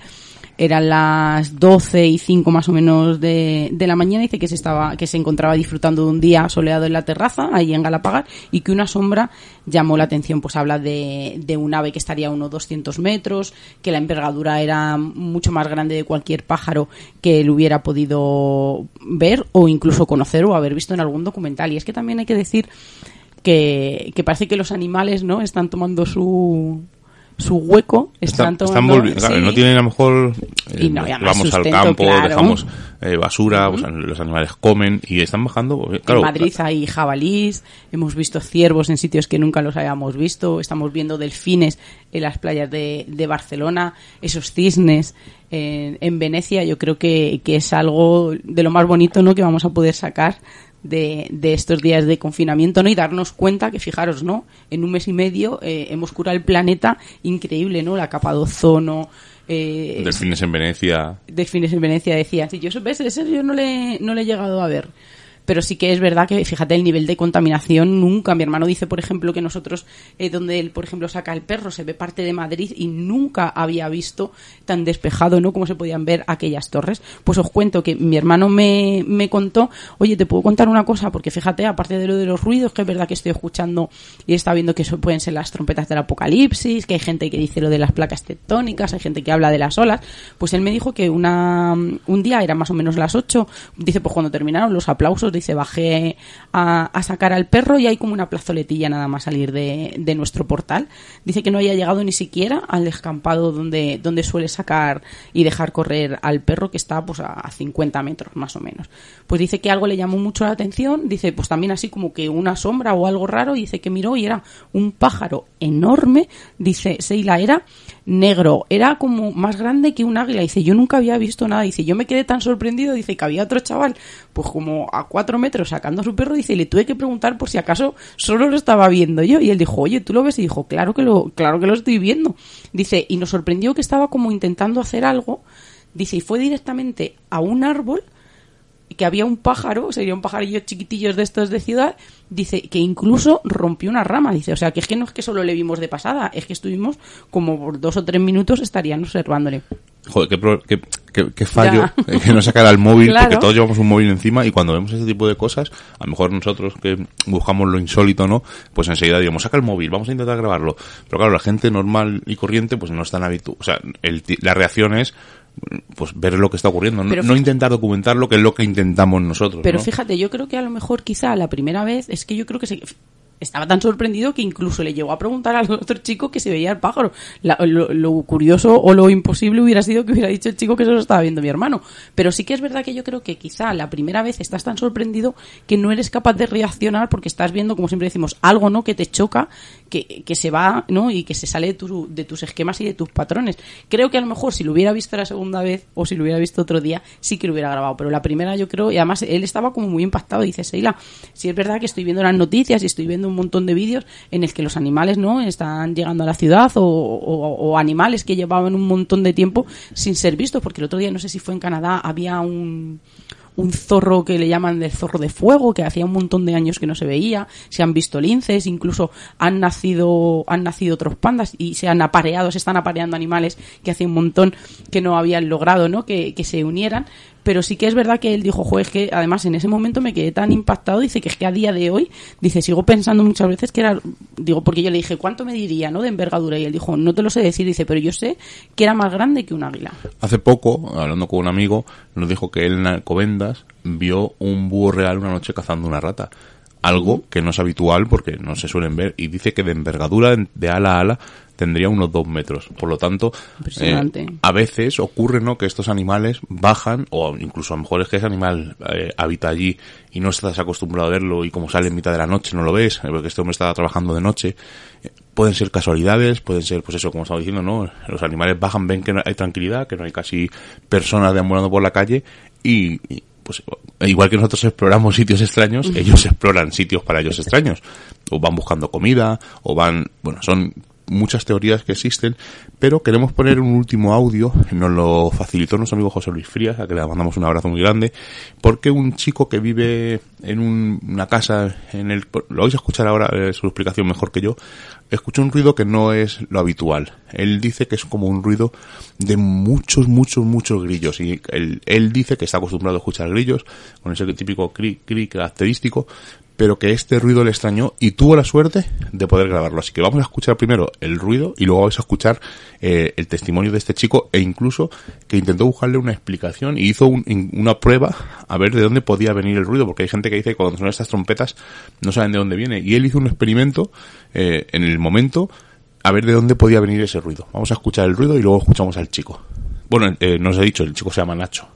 eran las 12 y 5 más o menos de, de la mañana. Dice que se estaba, que se encontraba disfrutando de un día soleado en la terraza, ahí en Galapagar, y que una sombra llamó la atención. Pues habla de, de un ave que estaría a unos 200 metros, que la envergadura era mucho más grande de cualquier pájaro que él hubiera podido ver o incluso conocer o haber visto en algún documental. Y es que también hay que decir que, que parece que los animales, ¿no? Están tomando su, su hueco, están Está- tomando... volviendo, claro, sí. no tienen a lo mejor eh, no vamos al campo, claro. dejamos eh, basura, pues, los animales comen y están bajando, eh, claro, en Madrid hay jabalís, hemos visto ciervos en sitios que nunca los habíamos visto, estamos viendo delfines en las playas de, de Barcelona, esos cisnes en, en Venecia, yo creo que, que es algo de lo más bonito ¿no? que vamos a poder sacar de, de estos días de confinamiento ¿no? y darnos cuenta que fijaros no en un mes y medio eh, hemos curado el planeta increíble no la capa de ozono eh, delfines en Venecia. delfines en Venecia decían, sí, yo ves, ese yo no le, no le he llegado a ver. Pero sí que es verdad que, fíjate, el nivel de contaminación nunca. Mi hermano dice, por ejemplo, que nosotros, eh, donde él, por ejemplo, saca el perro, se ve parte de Madrid y nunca había visto tan despejado, ¿no? Como se podían ver aquellas torres. Pues os cuento que mi hermano me, me contó, oye, te puedo contar una cosa, porque fíjate, aparte de lo de los ruidos, que es verdad que estoy escuchando y está viendo que eso pueden ser las trompetas del apocalipsis, que hay gente que dice lo de las placas tectónicas, hay gente que habla de las olas, pues él me dijo que una, un día, era más o menos las 8, dice, pues cuando terminaron los aplausos, dice, bajé a, sacar al perro y hay como una plazoletilla nada más salir de, nuestro portal. Dice que no había llegado ni siquiera al descampado donde, donde suele sacar y dejar correr al perro que está pues a 50 metros más o menos. Pues dice que algo le llamó mucho la atención, dice pues también así como que una sombra o algo raro, y dice que miró y era un pájaro enorme, dice Seila era negro, era como más grande que un águila, dice yo nunca había visto nada, dice yo me quedé tan sorprendido, dice que había otro chaval pues como a cuatro metros sacando a su perro, dice le tuve que preguntar por si acaso solo lo estaba viendo yo, y él dijo oye tú lo ves y dijo claro que lo, claro que lo estoy viendo, dice y nos sorprendió que estaba como intentando hacer algo, dice y fue directamente a un árbol que había un pájaro, sería un pajarillo chiquitillos de estos de ciudad, dice que incluso rompió una rama, dice, o sea, que es que no es que solo le vimos de pasada, es que estuvimos como por dos o tres minutos estarían observándole. Joder, qué, pro- qué- qué- qué fallo eh, que no sacar al móvil, Claro. porque todos llevamos un móvil encima y cuando vemos ese tipo de cosas, a lo mejor nosotros que buscamos lo insólito, ¿no? Pues enseguida digamos, saca el móvil, vamos a intentar grabarlo. Pero claro, la gente normal y corriente pues no es tan habitual. O sea, el la reacción es pues ver lo que está ocurriendo, no, no intentar documentar lo que es lo que intentamos nosotros. Pero ¿no? fíjate, yo creo que a lo mejor quizá la primera vez, es que yo creo que se, estaba tan sorprendido que incluso le llegó a preguntar al otro chico que se veía el pájaro. La- lo, lo curioso o lo imposible hubiera sido que hubiera dicho el chico que eso lo estaba viendo mi hermano. Pero sí que es verdad que yo creo que quizá la primera vez estás tan sorprendido que no eres capaz de reaccionar porque estás viendo, como siempre decimos, algo no que te choca, que, que se va, ¿no? Y que se sale de, tu- de tus esquemas y de tus patrones. Creo que a lo mejor si lo hubiera visto la segunda vez o si lo hubiera visto otro día, sí que lo hubiera grabado. Pero la primera yo creo, y además él estaba como muy impactado. Dice, Seila, si es verdad que estoy viendo las noticias y estoy viendo un montón de vídeos en el que los animales, ¿no? Están llegando a la ciudad o, animales que llevaban un montón de tiempo sin ser vistos. Porque el otro día, no sé si fue en Canadá, había un un zorro que le llaman del zorro de fuego, que hacía un montón de años que no se veía, se han visto linces, incluso han nacido, han nacido otros pandas y se han apareado, se están apareando animales que hace un montón que no habían logrado, ¿no? Que, que se unieran. Pero sí que es verdad que él dijo, joder, es que además en ese momento me quedé tan impactado, dice que es que a día de hoy, dice, sigo pensando muchas veces que era, digo, porque yo le dije, ¿cuánto me diría, no? De envergadura. Y él dijo, no te lo sé decir, dice, pero yo sé que era más grande que un águila. Hace poco, hablando con un amigo, nos dijo que él en Alcobendas vio un búho real una noche cazando una rata. Algo que no es habitual porque no se suelen ver. Y dice que de envergadura, de ala a ala, tendría unos dos metros. Por lo tanto, eh, a veces ocurre ¿no? que estos animales bajan, o incluso a lo mejor es que ese animal eh, habita allí y no estás acostumbrado a verlo y como sale en mitad de la noche no lo ves, eh, porque este hombre estaba trabajando de noche. Eh, Pueden ser casualidades, pueden ser, pues eso, como estaba diciendo, ¿no? Los animales bajan, ven que no hay tranquilidad, que no hay casi personas deambulando por la calle y, y, pues igual que nosotros exploramos sitios extraños, ellos exploran sitios para ellos extraños. O van buscando comida, o van, bueno, son muchas teorías que existen, pero queremos poner un último audio, nos lo facilitó nuestro amigo José Luis Frías, a que le mandamos un abrazo muy grande, porque un chico que vive en un- una casa, en el, lo vais a escuchar ahora eh, su explicación mejor que yo, escuchó un ruido que no es lo habitual. Él dice que es como un ruido de muchos, muchos, muchos grillos, y él, él dice que está acostumbrado a escuchar grillos, con ese típico cri, cri característico, pero que este ruido le extrañó y tuvo la suerte de poder grabarlo. Así que vamos a escuchar primero el ruido y luego vais a escuchar eh, el testimonio de este chico e incluso que intentó buscarle una explicación y hizo un- una prueba a ver de dónde podía venir el ruido, porque hay gente que dice que cuando son estas trompetas no saben de dónde viene. Y él hizo un experimento eh, en el momento a ver de dónde podía venir ese ruido. Vamos a escuchar el ruido y luego escuchamos al chico. Bueno, eh, no he dicho, el chico se llama Nacho.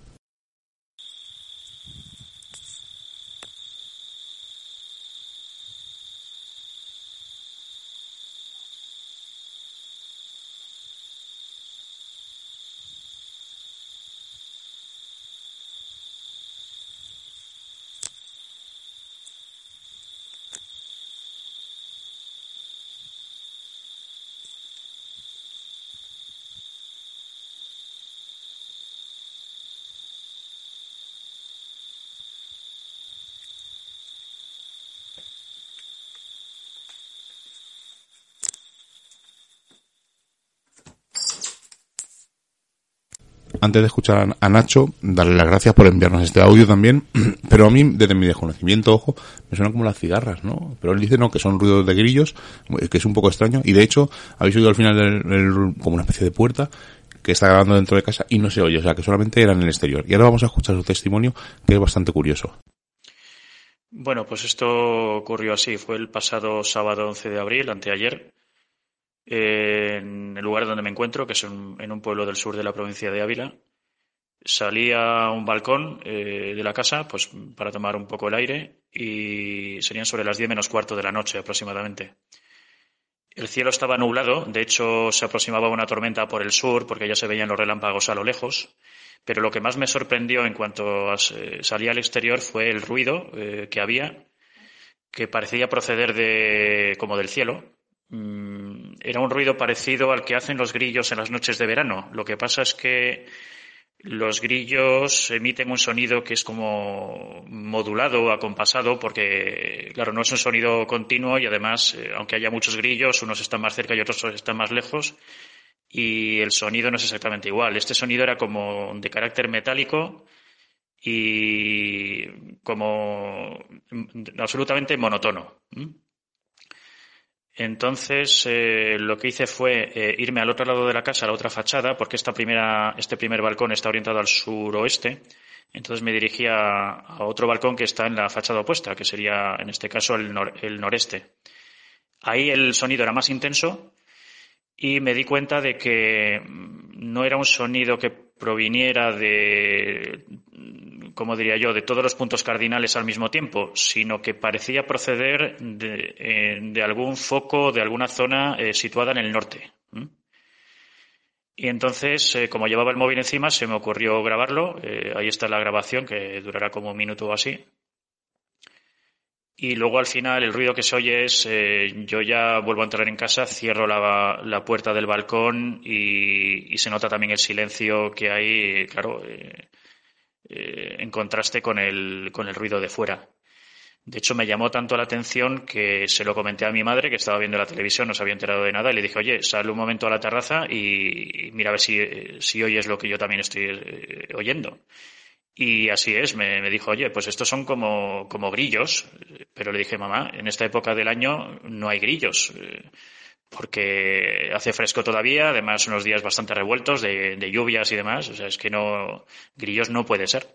Antes de escuchar a Nacho, darle las gracias por enviarnos este audio también, pero a mí, desde mi desconocimiento, ojo, me suena como las cigarras, ¿no? Pero él dice, no, que son ruidos de grillos, eh, que es un poco extraño, y de hecho, habéis oído al final del, como una especie de puerta, que está grabando dentro de casa y no se oye, o sea, que solamente era en el exterior. Y ahora vamos a escuchar su testimonio, que es bastante curioso. Bueno, pues esto ocurrió así. Fue el pasado sábado 11 de abril, anteayer, en el lugar donde me encuentro, que es en un pueblo del sur de la provincia de Ávila. Salí a un balcón eh, de la casa pues, para tomar un poco el aire y serían sobre las 10 menos cuarto de la noche aproximadamente. El cielo estaba nublado, de hecho se aproximaba una tormenta por el sur porque ya se veían los relámpagos a lo lejos. Pero lo que más me sorprendió en cuanto a, eh, salí al exterior fue el ruido eh, que había, que parecía proceder de como del cielo. Mm, era un ruido parecido al que hacen los grillos en las noches de verano. Lo que pasa es que los grillos emiten un sonido que es como modulado acompasado porque, claro, no es un sonido continuo y además, eh, aunque haya muchos grillos, unos están más cerca y otros están más lejos y el sonido no es exactamente igual. Este sonido era como de carácter metálico y como absolutamente monotono. ¿m? Entonces, eh, lo que hice fue eh, irme al otro lado de la casa, a la otra fachada, porque esta primera, este primer balcón está orientado al suroeste, Entonces me dirigí a, a otro balcón que está en la fachada opuesta, que sería en este caso el, nor- el noreste. Ahí el sonido era más intenso y me di cuenta de que mm, no era un sonido que proviniera de, como diría yo, de todos los puntos cardinales al mismo tiempo, sino que parecía proceder de, eh, algún foco, de alguna zona eh, situada en el norte. Y entonces, eh, como llevaba el móvil encima, se me ocurrió grabarlo. Ahí está la grabación, que durará como un minuto o así. Y luego al final el ruido que se oye es, yo ya vuelvo a entrar en casa, cierro la, puerta del balcón y se nota también el silencio que hay, claro, eh, eh, en contraste con el, con el ruido de fuera. De hecho, me llamó tanto la atención que se lo comenté a mi madre, que estaba viendo la televisión, no se había enterado de nada, y le dije, oye, sal un momento a la terraza y, mira a ver si, eh, si oyes lo que yo también estoy eh, oyendo. Y así es, me, me dijo, oye, pues estos son como, como grillos. Pero le dije, mamá, en esta época del año no hay grillos, eh, porque hace fresco todavía, además unos días bastante revueltos de, de lluvias y demás. O sea, es que no, grillos no puede ser.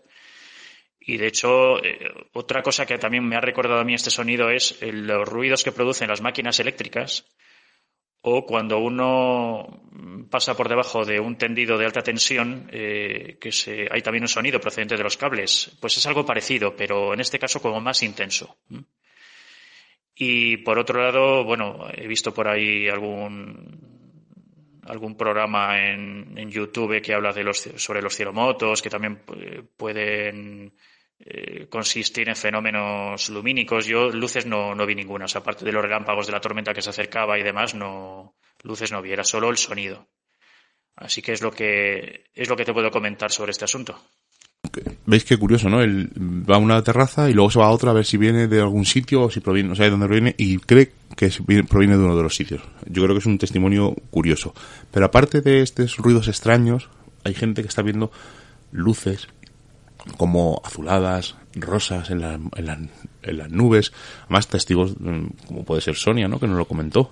Y de hecho, eh, otra cosa que también me ha recordado a mí este sonido es eh, los ruidos que producen las máquinas eléctricas o cuando uno pasa por debajo de un tendido de alta tensión, eh, que se, hay también un sonido procedente de los cables. Pues es algo parecido, pero en este caso como más intenso. Y por otro lado, bueno, he visto por ahí algún algún programa en, en YouTube que habla de los, sobre los cielomotos, que también eh, pueden eh, consistir en fenómenos lumínicos. Yo luces no, no vi ninguna, aparte de los relámpagos de la tormenta que se acercaba y demás, no luces no vi, era solo el sonido. Así que es lo que es lo que te puedo comentar sobre este asunto. ¿Veis qué curioso, no? Él va a una terraza y luego se va a otra a ver si viene de algún sitio o si proviene, no sé de dónde proviene y cree que proviene de uno de los sitios. Yo creo que es un testimonio curioso. Pero aparte de estos ruidos extraños, hay gente que está viendo luces como azuladas, rosas en, en en las nubes. Más testigos, mm, como puede ser Sonia, ¿no? Que nos lo comentó.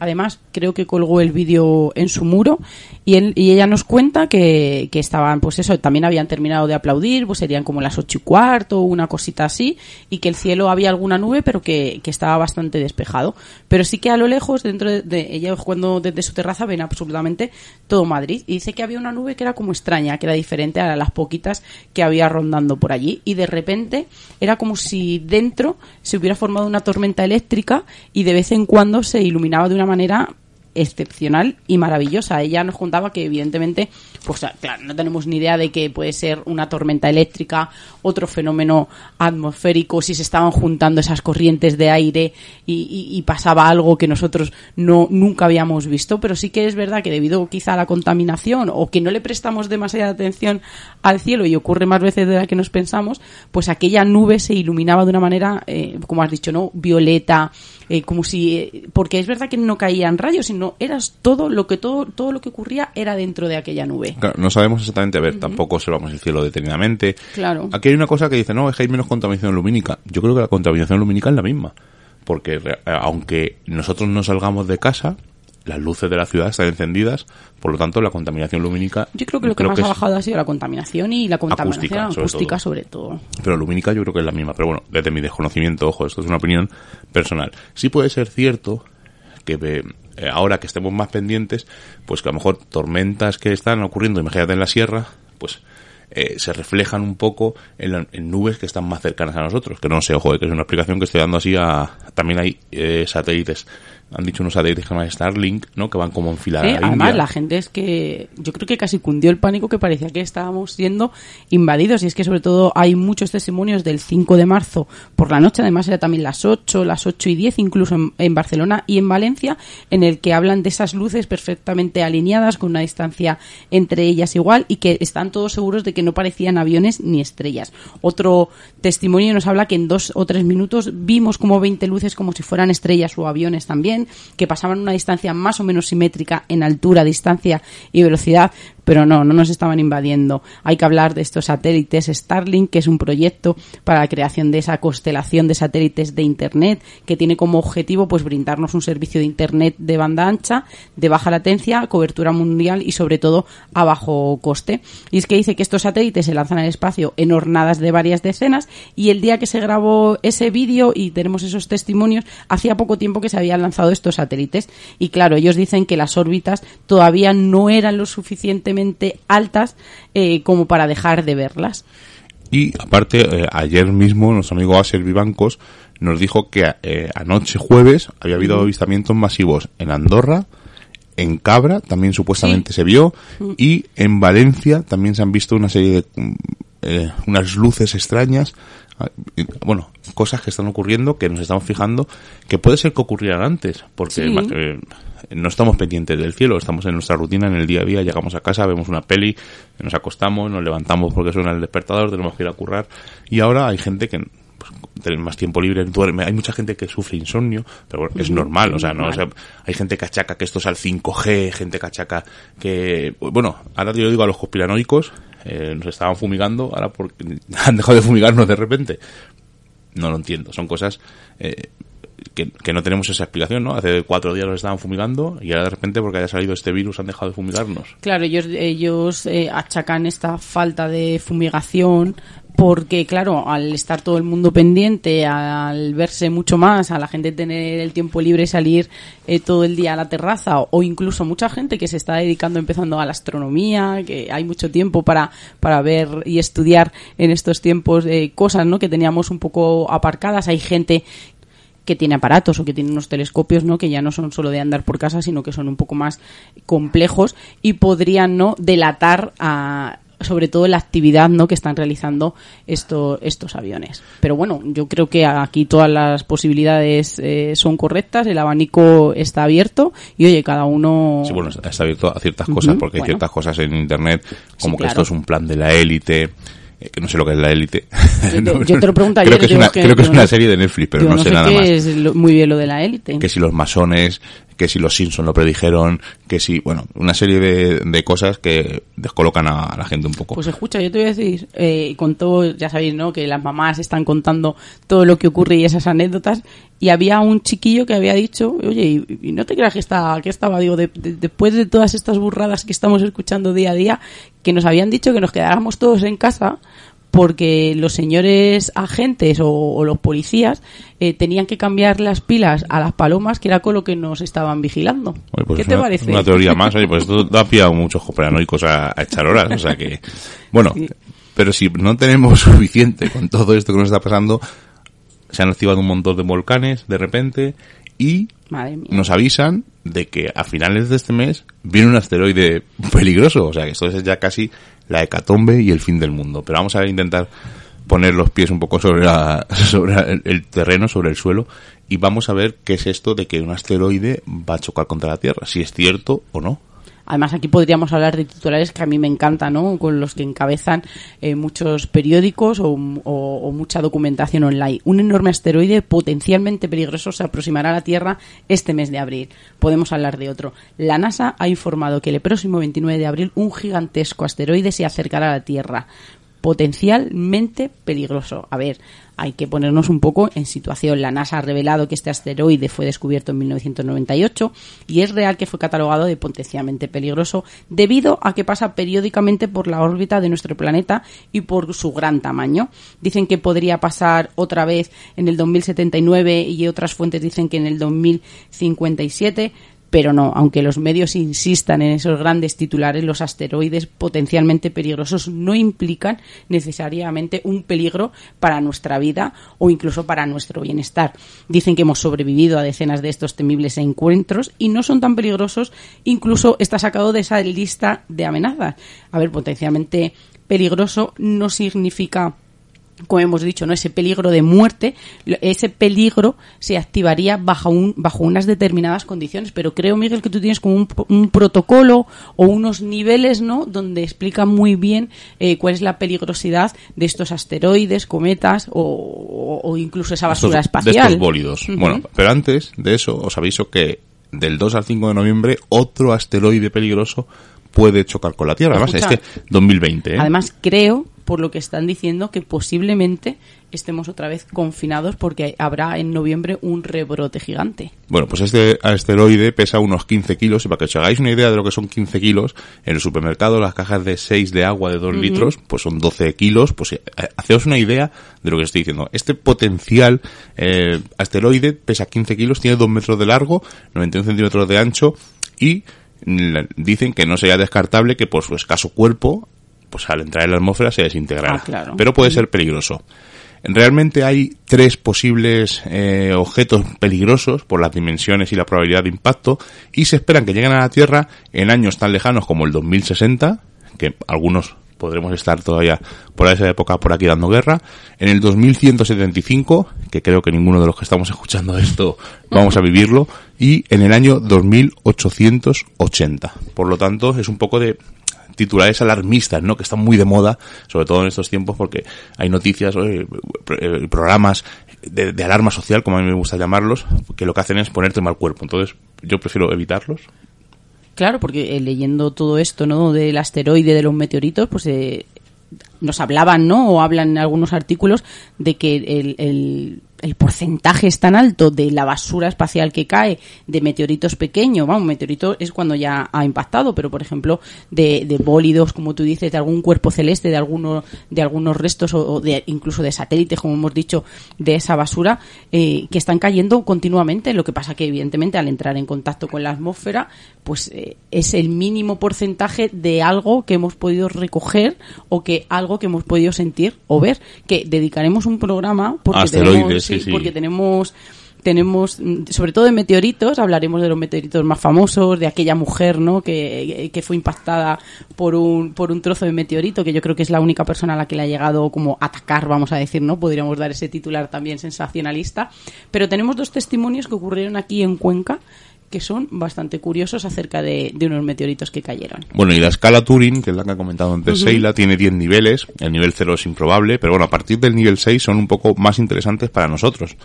Además, creo que colgó el vídeo en su muro y, él- ella nos cuenta que, estaban, pues eso, también habían terminado de aplaudir, pues serían como las ocho y cuarto, una cosita así, y que el cielo había alguna nube, pero que, que estaba bastante despejado. Pero sí que a lo lejos, dentro de, de- ella cuando desde su terraza ven absolutamente todo Madrid. Y dice que había una nube que era como extraña, que era diferente a las poquitas que había rondando por allí. Y de repente era como si dentro se hubiera formado una tormenta eléctrica y de vez en cuando se iluminaba de una manera excepcional y maravillosa. Ella nos contaba que evidentemente, pues claro, no tenemos ni idea de que puede ser una tormenta eléctrica, otro fenómeno atmosférico, si se estaban juntando esas corrientes de aire y, pasaba algo que nosotros no nunca habíamos visto, pero sí que es verdad que debido quizá a la contaminación o que no le prestamos demasiada atención al cielo y ocurre más veces de la que nos pensamos, pues aquella nube se iluminaba de una manera, eh, como has dicho, ¿no? Violeta, eh, como si, eh, porque es verdad que no caían rayos, sino eras todo lo que todo, todo lo que ocurría era dentro de aquella nube. Claro, no sabemos exactamente, a ver, tampoco observamos el cielo detenidamente. Claro. Aquí hay una cosa que dice, no, es que hay menos contaminación lumínica. Yo creo que la contaminación lumínica es la misma. Porque eh, aunque nosotros no salgamos de casa, las luces de la ciudad están encendidas, por lo tanto la contaminación lumínica... Yo creo que lo que más ha bajado ha sido la contaminación y la contaminación Acústica, sobre acústica todo. sobre todo. Pero lumínica yo creo que es la misma. Pero bueno, desde mi desconocimiento, ojo, esto es una opinión personal. Sí puede ser cierto que eh, ahora que estemos más pendientes, pues que a lo mejor tormentas que están ocurriendo, imagínate en la sierra, pues eh, se reflejan un poco en, la- en nubes que están más cercanas a nosotros. Que no sé, ojo, eh, que es una explicación que estoy dando así a... También hay eh, satélites, han dicho unos satélites que Starlink, ¿no? Que van como en fila Sí, india. además, la gente es que yo creo que casi cundió el pánico que parecía que estábamos siendo invadidos. Y es que, sobre todo, hay muchos testimonios del 5 de marzo por la noche. Además, era también las 8, las 8 y 10, incluso en, en Barcelona y en Valencia, en el que hablan de esas luces perfectamente alineadas, con una distancia entre ellas igual, y que están todos seguros de que no parecían aviones ni estrellas. Otro testimonio nos habla que en dos o tres minutos vimos como 20 luces como si fueran estrellas o aviones también, que pasaban una distancia más o menos simétrica en altura, distancia y velocidad, pero no, no nos estaban invadiendo. Hay que hablar de estos satélites Starlink, que es un proyecto para la creación de esa constelación de satélites de Internet, que tiene como objetivo pues brindarnos un servicio de Internet de banda ancha, de baja latencia, cobertura mundial y sobre todo a bajo coste. Y es que dice que estos satélites se lanzan al espacio en hornadas de varias decenas y el día que se grabó ese vídeo y tenemos esos testimonios, hacía poco tiempo que se habían lanzado estos satélites. Y claro, ellos dicen que las órbitas todavía no eran lo suficientemente altas eh, como para dejar de verlas. Y aparte, eh, ayer mismo nuestro amigo Aser Vivancos nos dijo que eh, anoche jueves había habido avistamientos masivos en Andorra, en Cabra también supuestamente se vio y en Valencia también se han visto una serie de mm, eh, unas luces extrañas bueno, cosas que están ocurriendo que nos estamos fijando que puede ser que ocurrieran antes, porque Sí. eh, no estamos pendientes del cielo, estamos en nuestra rutina, en el día a día, llegamos a casa, vemos una peli, nos acostamos, nos levantamos porque suena el despertador, tenemos que ir a currar, y ahora hay gente que pues, tiene más tiempo libre, duerme, hay mucha gente que sufre insomnio, pero bueno, es normal, o sea, no, o normal. sea, hay gente que achaca que esto es al 5G, gente que achaca que, bueno, ahora yo digo a los conspiranoicos, eh, nos estaban fumigando, ahora porque han dejado de fumigarnos de repente. No lo entiendo, son cosas eh, que, que no tenemos esa explicación, ¿no? Hace cuatro días nos estaban fumigando y ahora de repente porque haya salido este virus han dejado de fumigarnos. Claro, ellos, ellos eh, achacan esta falta de fumigación porque, claro, al estar todo el mundo pendiente, al verse mucho más, a la gente tener el tiempo libre y salir eh, todo el día a la terraza, o incluso mucha gente que se está dedicando empezando a la astronomía, que hay mucho tiempo para, para ver y estudiar en estos tiempos eh, cosas ¿no? que teníamos un poco aparcadas. Hay gente que tiene aparatos o que tiene unos telescopios, ¿no? Que ya no son solo de andar por casa, sino que son un poco más complejos y podrían, ¿no? Delatar a sobre todo la actividad no que están realizando esto, estos aviones. Pero bueno, yo creo que aquí todas las posibilidades eh, son correctas, el abanico está abierto y oye, cada uno... Sí, bueno, está abierto a ciertas cosas Ujú, porque hay bueno. ciertas cosas en internet como que claro. esto es un plan de la élite. eh, Que no sé lo que es la élite. Yo te- yo te lo pregunto creo que es una, que- creo que es una serie de Netflix, pero no, sé sé nada qué más. es lo- muy bien lo de la élite. que si los masones, que si los Simpson lo predijeron, que si, bueno, una serie de, de cosas que descolocan a, la gente un poco. Pues escucha, yo te voy a decir, eh, con todo, ya sabéis, ¿no? Que las mamás están contando todo lo que ocurre y esas anécdotas. Y había un chiquillo que había dicho, oye, y, no te creas que, está, que estaba, digo, de- después de todas estas burradas que estamos escuchando día a día, que nos habían dicho que nos quedáramos todos en casa porque los señores agentes o, o los policías eh, tenían que cambiar las pilas a las palomas, que era con lo que nos estaban vigilando. Oye, pues ¿Qué es te una, parece? Una teoría más, oye, pues esto da pie a muchos a, a echar horas, o sea que, bueno, pero si no tenemos suficiente con todo esto que nos está pasando, se han activado un montón de volcanes de repente y nos avisan de que a finales de este mes viene un asteroide peligroso, o sea que esto es ya casi la hecatombe y el fin del mundo. Pero vamos a intentar poner los pies un poco sobre, la, sobre el- el terreno, sobre el suelo, y vamos a ver qué es esto de que un asteroide va a chocar contra la Tierra, si es cierto o no. Además, aquí podríamos hablar de titulares que a mí me encantan, ¿no? Con los que encabezan eh, muchos periódicos o, o- o mucha documentación online. Un enorme asteroide potencialmente peligroso se aproximará a la Tierra este mes de abril. Podemos hablar de otro. La NASA ha informado que el próximo 29 de abril un gigantesco asteroide se acercará a la Tierra potencialmente peligroso. A ver, hay que ponernos un poco en situación. La NASA ha revelado que este asteroide fue descubierto en 1998 y es real que fue catalogado de potencialmente peligroso debido a que pasa periódicamente por la órbita de nuestro planeta y por su gran tamaño. Dicen que podría pasar otra vez en el 2079 y otras fuentes dicen que en el 2057 pero no, aunque los medios insistan en esos grandes titulares, los asteroides potencialmente peligrosos no implican necesariamente un peligro para nuestra vida o incluso para nuestro bienestar. Dicen que hemos sobrevivido a decenas de estos temibles encuentros y no son tan peligrosos, incluso está sacado de esa lista de amenazas. A ver, potencialmente peligroso no significa como hemos dicho, ¿no? ese peligro de muerte, ese peligro se activaría bajo, un, bajo unas determinadas condiciones. Pero creo, Miguel, que tú tienes como un, un protocolo o unos niveles, ¿no? Donde explica muy bien eh, cuál es la peligrosidad de estos asteroides, cometas o, o- o incluso esa basura Estos- de espacial. estos bólidos. Bueno, pero antes de eso, os aviso que del 2 al 5 de noviembre otro asteroide peligroso puede chocar con la Tierra. Además, Escucha, este 2020, ¿eh? Además, creo, por lo que están diciendo, que posiblemente estemos otra vez confinados porque habrá en noviembre un rebrote gigante. Bueno, pues este asteroide pesa unos 15 kilos y para que os hagáis una idea de lo que son 15 kilos, en el supermercado las cajas de 6 de agua de 2 Ujú. litros, pues son 12 kilos, pues eh, haceos una idea de lo que estoy diciendo. Este potencial eh, asteroide pesa 15 kilos, tiene 2 metros de largo, 91 centímetros de ancho y dicen que no sería descartable que por su escaso cuerpo, pues al entrar en la atmósfera se desintegrara. Ah, claro. Pero puede ser peligroso. Realmente hay tres posibles eh, objetos peligrosos por las dimensiones y la probabilidad de impacto y se esperan que lleguen a la Tierra en años tan lejanos como el 2060, que algunos podremos estar todavía por esa época por aquí dando guerra, en el 2175, que creo que ninguno de los que estamos escuchando esto vamos a vivirlo, y en el año 2880. Por lo tanto, es un poco de titulares alarmistas, ¿no? Que están muy de moda, sobre todo en estos tiempos, porque hay noticias, eh, programas de, alarma social, como a mí me gusta llamarlos, que lo que hacen es ponerte mal cuerpo. Entonces, yo prefiero evitarlos. Claro, porque eh, leyendo todo esto, ¿no? Del asteroide, de los meteoritos, pues eh, nos hablaban, ¿no? O hablan en algunos artículos de que el, el porcentaje es tan alto de la basura espacial que cae de meteoritos pequeños, vamos, meteorito es cuando ya ha impactado, pero por ejemplo de, de bólidos, como tú dices, de algún cuerpo celeste, de algunos de algunos restos o, o de incluso de satélites, como hemos dicho, de esa basura eh, que están cayendo continuamente. Lo que pasa que evidentemente al entrar en contacto con la atmósfera, pues eh, es el mínimo porcentaje de algo que hemos podido recoger o que algo que hemos podido sentir o ver. Que dedicaremos un programa porque tenemos, sí, sí. porque tenemos tenemos sobre todo de meteoritos hablaremos de los meteoritos más famosos de aquella mujer no que, que fue impactada por un por un trozo de meteorito que yo creo que es la única persona a la que le ha llegado como atacar vamos a decir no podríamos dar ese titular también sensacionalista. Pero tenemos dos testimonios que ocurrieron aquí en Cuenca que son bastante curiosos acerca de, de unos meteoritos que cayeron. Bueno, y la escala Turing, que es la que ha comentado antes Ujú. Seila, tiene 10 niveles. El nivel 0 es improbable, pero bueno, a partir del nivel 6 son un poco más interesantes para nosotros.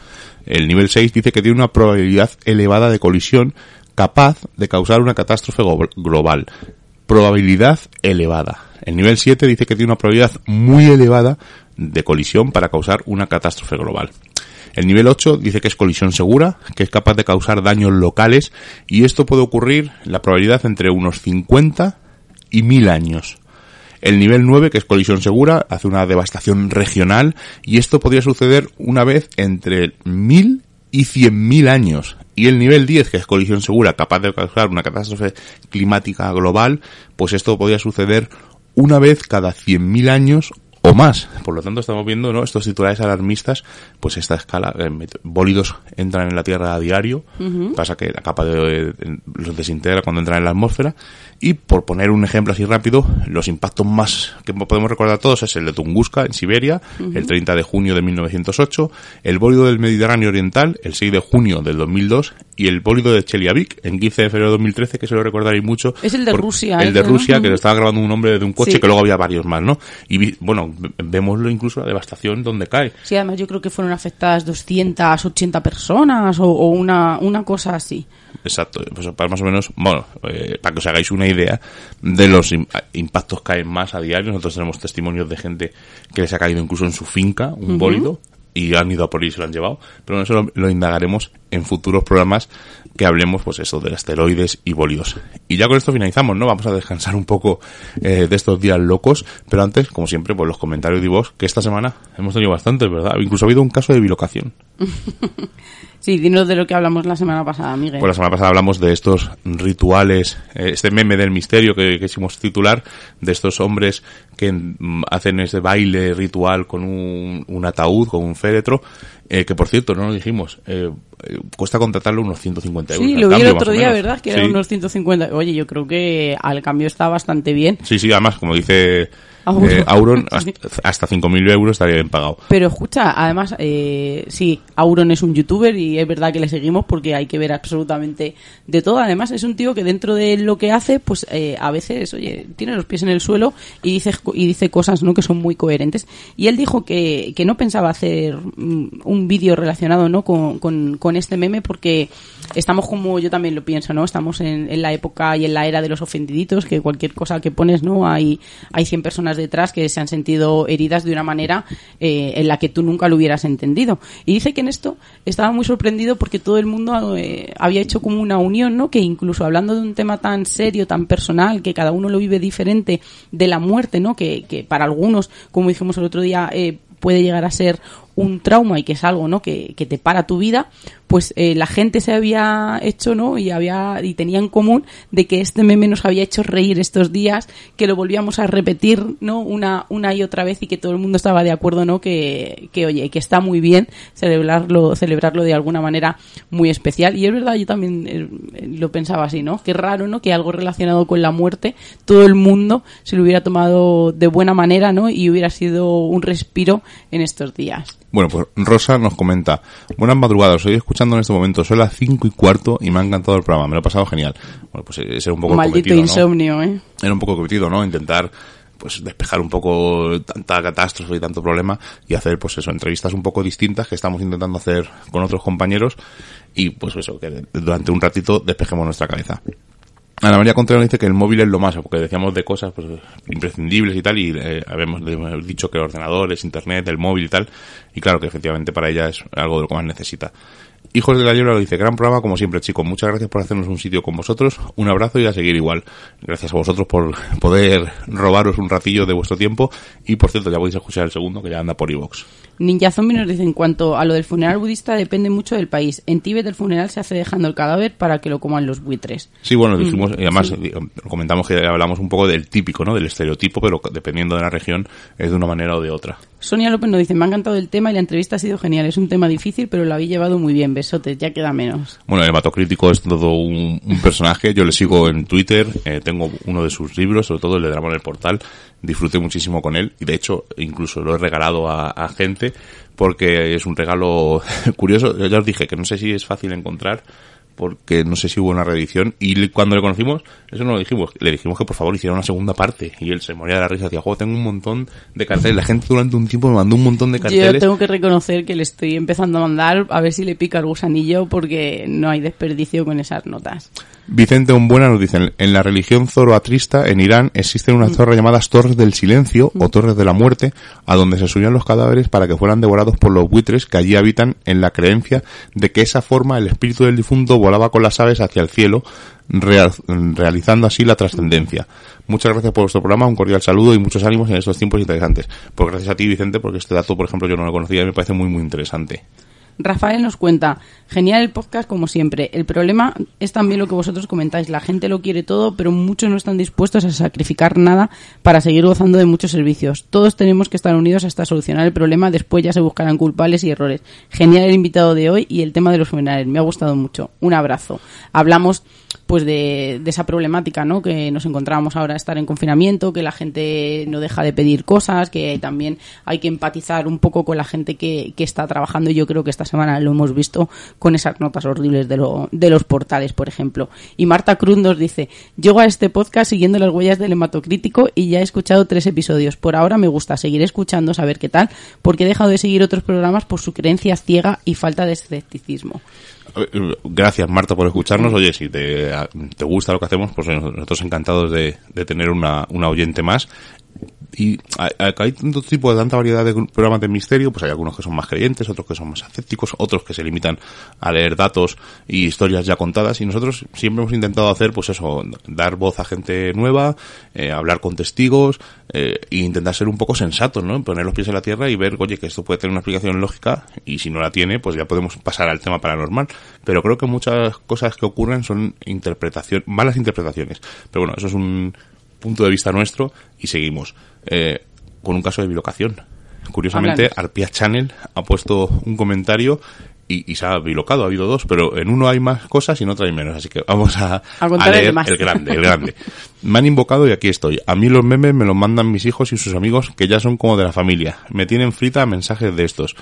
El nivel 6 dice que tiene una probabilidad elevada de colisión capaz de causar una catástrofe global. Probabilidad elevada. El nivel 7 dice que tiene una probabilidad muy elevada de colisión para causar una catástrofe global. El nivel 8 dice que es colisión segura, que es capaz de causar daños locales y esto puede ocurrir la probabilidad entre unos 50 y 1000 años. El nivel 9, que es colisión segura, hace una devastación regional y esto podría suceder una vez entre 1000 y 100.000 años. Y el nivel 10, que es colisión segura, capaz de causar una catástrofe climática global, pues esto podría suceder una vez cada 100.000 años o más. Por lo tanto, estamos viendo ¿no? estos titulares alarmistas, pues esta escala, eh, bólidos entran en la Tierra a diario, pasa que la capa de, de- los desintegra cuando entran en la atmósfera, y por poner un ejemplo así rápido, los impactos más que podemos recordar todos es el de Tunguska, en Siberia, el 30 de junio de 1908, el bólido del Mediterráneo Oriental, el 6 de junio del 2002, y el bólido de Chelyabinsk, en 15 de febrero de 2013, que se lo recordaréis mucho. Es el de Rusia, El de ese, Rusia, que lo estaba grabando un hombre de un coche, Sí. que luego había varios más, ¿no? Y vi- bueno, ve- vemoslo incluso la devastación donde cae. Sí, además yo creo que fueron afectadas 280 personas o, o una, una cosa así. Exacto, pues para más o menos, bueno, eh, para que os hagáis una idea de los im- impactos que caen más a diario, nosotros tenemos testimonios de gente que les ha caído incluso en su finca un Ujú. bólido y han ido a por ahí y se lo han llevado, pero eso lo, lo indagaremos en futuros programas que hablemos, pues eso, de asteroides y bólidos. Y ya con esto finalizamos, ¿no? Vamos a descansar un poco eh, de estos días locos, pero antes, como siempre, pues los comentarios de vos, que esta semana hemos tenido bastantes, ¿verdad? Incluso ha habido un caso de bilocación. Sí, dinos de lo que hablamos la semana pasada, Miguel. Pues la semana pasada hablamos de estos rituales, eh, este meme del misterio que quisimos titular, de estos hombres que mm, hacen ese baile ritual con un, un ataúd, con un féretro, eh, que por cierto, no lo dijimos, eh, eh, cuesta contratarlo unos 150 euros. Sí, lo vi el otro día. ¿verdad? Que Sí. eran unos 150. Oye, yo creo que al cambio está bastante bien. Sí, sí, además, como dice Auron. eh, Auron, hasta, hasta 5.000 euros estaría bien pagado. Pero escucha, además, eh, sí, Auron es un youtuber y es verdad que le seguimos porque hay que ver absolutamente de todo. Además, es un tío que dentro de lo que hace, pues eh, a veces, oye, tiene los pies en el suelo y dice, y dice cosas ¿no? que son muy coherentes. Y él dijo que, que no pensaba hacer mm, un vídeo relacionado ¿no? con, con, con este meme porque estamos como yo también lo pienso, ¿no? Estamos en, en la época y en la era de los ofendiditos, que cualquier cosa que pones, ¿no? Hay, hay 100 personas detrás que se han sentido heridas de una manera eh, en la que tú nunca lo hubieras entendido. Y dice que en esto estaba muy sorprendido porque todo el mundo eh, había hecho como una unión, ¿no? Que incluso hablando de un tema tan serio, tan personal, que cada uno lo vive diferente de la muerte, ¿no? Que, que para algunos, como dijimos el otro día, eh, puede llegar a ser un trauma y que es algo no que, que te para tu vida pues eh, la gente se había hecho no y había y tenía en común de que este meme nos había hecho reír estos días que lo volvíamos a repetir no una una y otra vez y que todo el mundo estaba de acuerdo no que, que oye que está muy bien celebrarlo celebrarlo de alguna manera muy especial. Y es verdad yo también eh, lo pensaba así no qué raro no que algo relacionado con la muerte todo el mundo se lo hubiera tomado de buena manera no y hubiera sido un respiro en estos días Bueno, pues Rosa nos comenta, buenas madrugadas, estoy escuchando en este momento, son las cinco y cuarto y me ha encantado el programa, me lo he pasado genial. Bueno, pues ese era un poco maldito cometido, ¿no? insomnio eh Era un poco cometido, ¿no? Intentar pues despejar un poco tanta catástrofe y tanto problema y hacer pues eso, entrevistas un poco distintas que estamos intentando hacer con otros compañeros y pues eso, que durante un ratito despejemos nuestra cabeza. Ana María Contreras dice que el móvil es lo más, porque decíamos de cosas pues, imprescindibles y tal, y eh, habíamos, habíamos dicho que ordenadores, internet, el móvil y tal, y claro que efectivamente para ella es algo de lo que más necesita. Hijos de la lo dice, gran programa como siempre chicos, muchas gracias por hacernos un sitio con vosotros, un abrazo y a seguir igual. Gracias a vosotros por poder robaros un ratillo de vuestro tiempo y por cierto ya podéis escuchar el segundo que ya anda por iVox. Ninja Zombie nos dice en cuanto a lo del funeral budista depende mucho del país. En Tíbet el funeral se hace dejando el cadáver para que lo coman los buitres. Sí, bueno, dijimos, Mm, y además sí. comentamos que hablamos un poco del típico, ¿no? Del estereotipo, pero dependiendo de la región es de una manera o de otra. Sonia López nos dice, me ha encantado el tema y la entrevista ha sido genial. Es un tema difícil, pero lo habéis llevado muy bien. Besotes, ya queda menos. Bueno, el hematocrítico es todo un, personaje. Yo le sigo en Twitter, eh, tengo uno de sus libros, sobre todo el de Drama en el Portal. Disfruté muchísimo con él y de hecho incluso lo he regalado a, a gente porque es un regalo curioso. Yo ya os dije que no sé si es fácil encontrar porque no sé si hubo una reedición y cuando le conocimos eso no lo dijimos le dijimos que por favor hiciera una segunda parte y él se moría de la risa decía juego tengo un montón de carteles la gente durante un tiempo me mandó un montón de Yo carteles. tengo que reconocer que le estoy empezando a mandar a ver si le pica el gusanillo porque no hay desperdicio con esas notas. Vicente Umbuena nos dice, en la religión zoroastrista en Irán existen unas torres llamadas torres del silencio o torres de la muerte, a donde se subían los cadáveres para que fueran devorados por los buitres que allí habitan en la creencia de que esa forma el espíritu del difunto volaba con las aves hacia el cielo, real- realizando así la trascendencia. Muchas gracias por vuestro programa, un cordial saludo y muchos ánimos en estos tiempos interesantes. Pues gracias a ti Vicente, porque este dato, por ejemplo, yo no lo conocía y me parece muy muy interesante. Rafael nos cuenta, genial el podcast como siempre. El problema es también lo que vosotros comentáis. La gente lo quiere todo, pero muchos no están dispuestos a sacrificar nada para seguir gozando de muchos servicios. Todos tenemos que estar unidos hasta solucionar el problema. Después ya se buscarán culpables y errores. Genial el invitado de hoy y el tema de los funerales. Me ha gustado mucho. Un abrazo. Hablamos pues de, de esa problemática, ¿no? Que nos encontramos ahora estar en confinamiento, que la gente no deja de pedir cosas, que también hay que empatizar un poco con la gente que, que está trabajando. Yo creo que esta semana lo hemos visto con esas notas horribles de, lo, de los portales, por ejemplo. Y Marta Cruz nos dice, llego a este podcast siguiendo las huellas del hematocrítico y ya he escuchado tres episodios. Por ahora me gusta seguir escuchando, saber qué tal, porque he dejado de seguir otros programas por su creencia ciega y falta de escepticismo. Gracias Marta por escucharnos. Oye, si te, te gusta lo que hacemos, pues nosotros encantados de, de tener una, una oyente más. Y hay, tanto tipo de tanta variedad de programas de misterio, pues hay algunos que son más creyentes, otros que son más escépticos, otros que se limitan a leer datos y historias ya contadas. Y nosotros siempre hemos intentado hacer, pues eso, dar voz a gente nueva, eh, hablar con testigos, eh, e intentar ser un poco sensatos, ¿no? Poner los pies en la tierra y ver, oye, que esto puede tener una explicación lógica y si no la tiene, pues ya podemos pasar al tema paranormal. Pero creo que muchas cosas que ocurren son interpretación, malas interpretaciones. Pero bueno, eso es un punto de vista nuestro y seguimos. Eh, con un caso de bilocación. Curiosamente. Arpia Channel ha puesto un comentario y, y se ha bilocado, ha habido dos, pero en uno hay más cosas y en otro hay menos, así que vamos a, leer el grande, el grande. Me han invocado y aquí estoy. A mí los memes me los mandan mis hijos y sus amigos que ya son como de la familia. Me tienen frita mensajes de estos.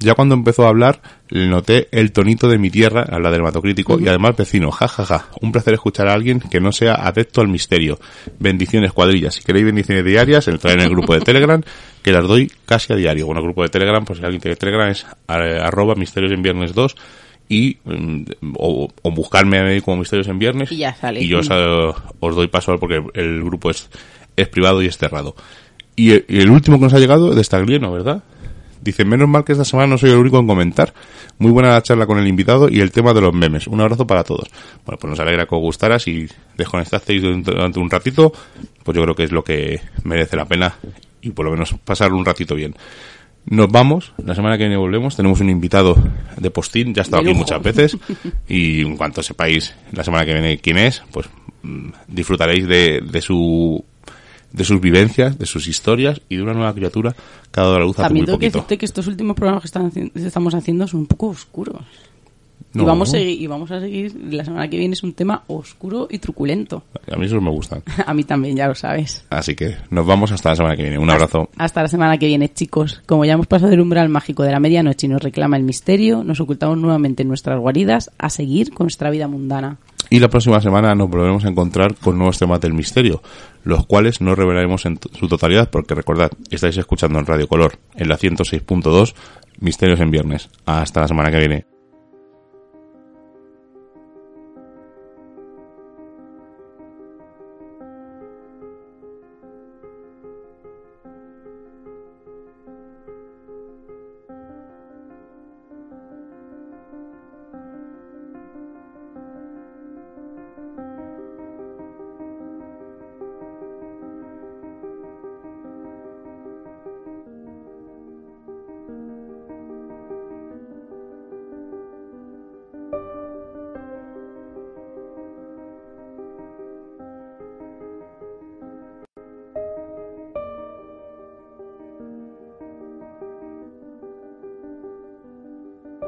Ya cuando empezó a hablar, le noté el tonito de mi tierra, habla del hematocrítico, y además vecino, ja, ja, ja. Un placer escuchar a alguien que no sea adepto al misterio. Bendiciones cuadrillas. Si queréis bendiciones diarias, entrar en el grupo de Telegram, que las doy casi a diario. Bueno, el grupo de Telegram, pues si alguien tiene Telegram, es eh, arroba misterios en viernes 2 y mm, o, o buscarme a mí como misterios en viernes Y ya sale. y yo os, eh, os doy paso porque el grupo es, es privado y es cerrado. Y el, y el último que nos ha llegado es de Staglieno, ¿verdad? Dice, menos mal que esta semana no soy el único en comentar. Muy buena la charla con el invitado y el tema de los memes. Un abrazo para todos. Bueno, pues nos alegra que os gustara. Si desconectasteis durante durante un ratito, pues yo creo que es lo que merece la pena y por lo menos pasar un ratito bien. Nos vamos, la semana que viene volvemos, tenemos un invitado de postín, ya ha estado aquí muchas veces y en cuanto sepáis la semana que viene quién es, pues mm, disfrutaréis de, de su de sus vivencias, de sus historias y de una nueva criatura que ha dado a la luz hace muy También tengo que decirte que estos últimos programas que están estamos haciendo son un poco oscuros. No. Y, vamos a seguir, y vamos a seguir, la semana que viene es un tema oscuro y truculento. A mí esos me gustan. a mí también, ya lo sabes. Así que nos vamos hasta la semana que viene. Un abrazo. Hasta la semana que viene, chicos. Como ya hemos pasado el umbral mágico de la medianoche y nos reclama el misterio, nos ocultamos nuevamente en nuestras guaridas a seguir con nuestra vida mundana. Y la próxima semana nos volveremos a encontrar con nuevos temas del misterio, los cuales no revelaremos en su totalidad porque recordad, estáis escuchando en Radio Color, en la 106.2, Misterios en Viernes. Hasta la semana que viene.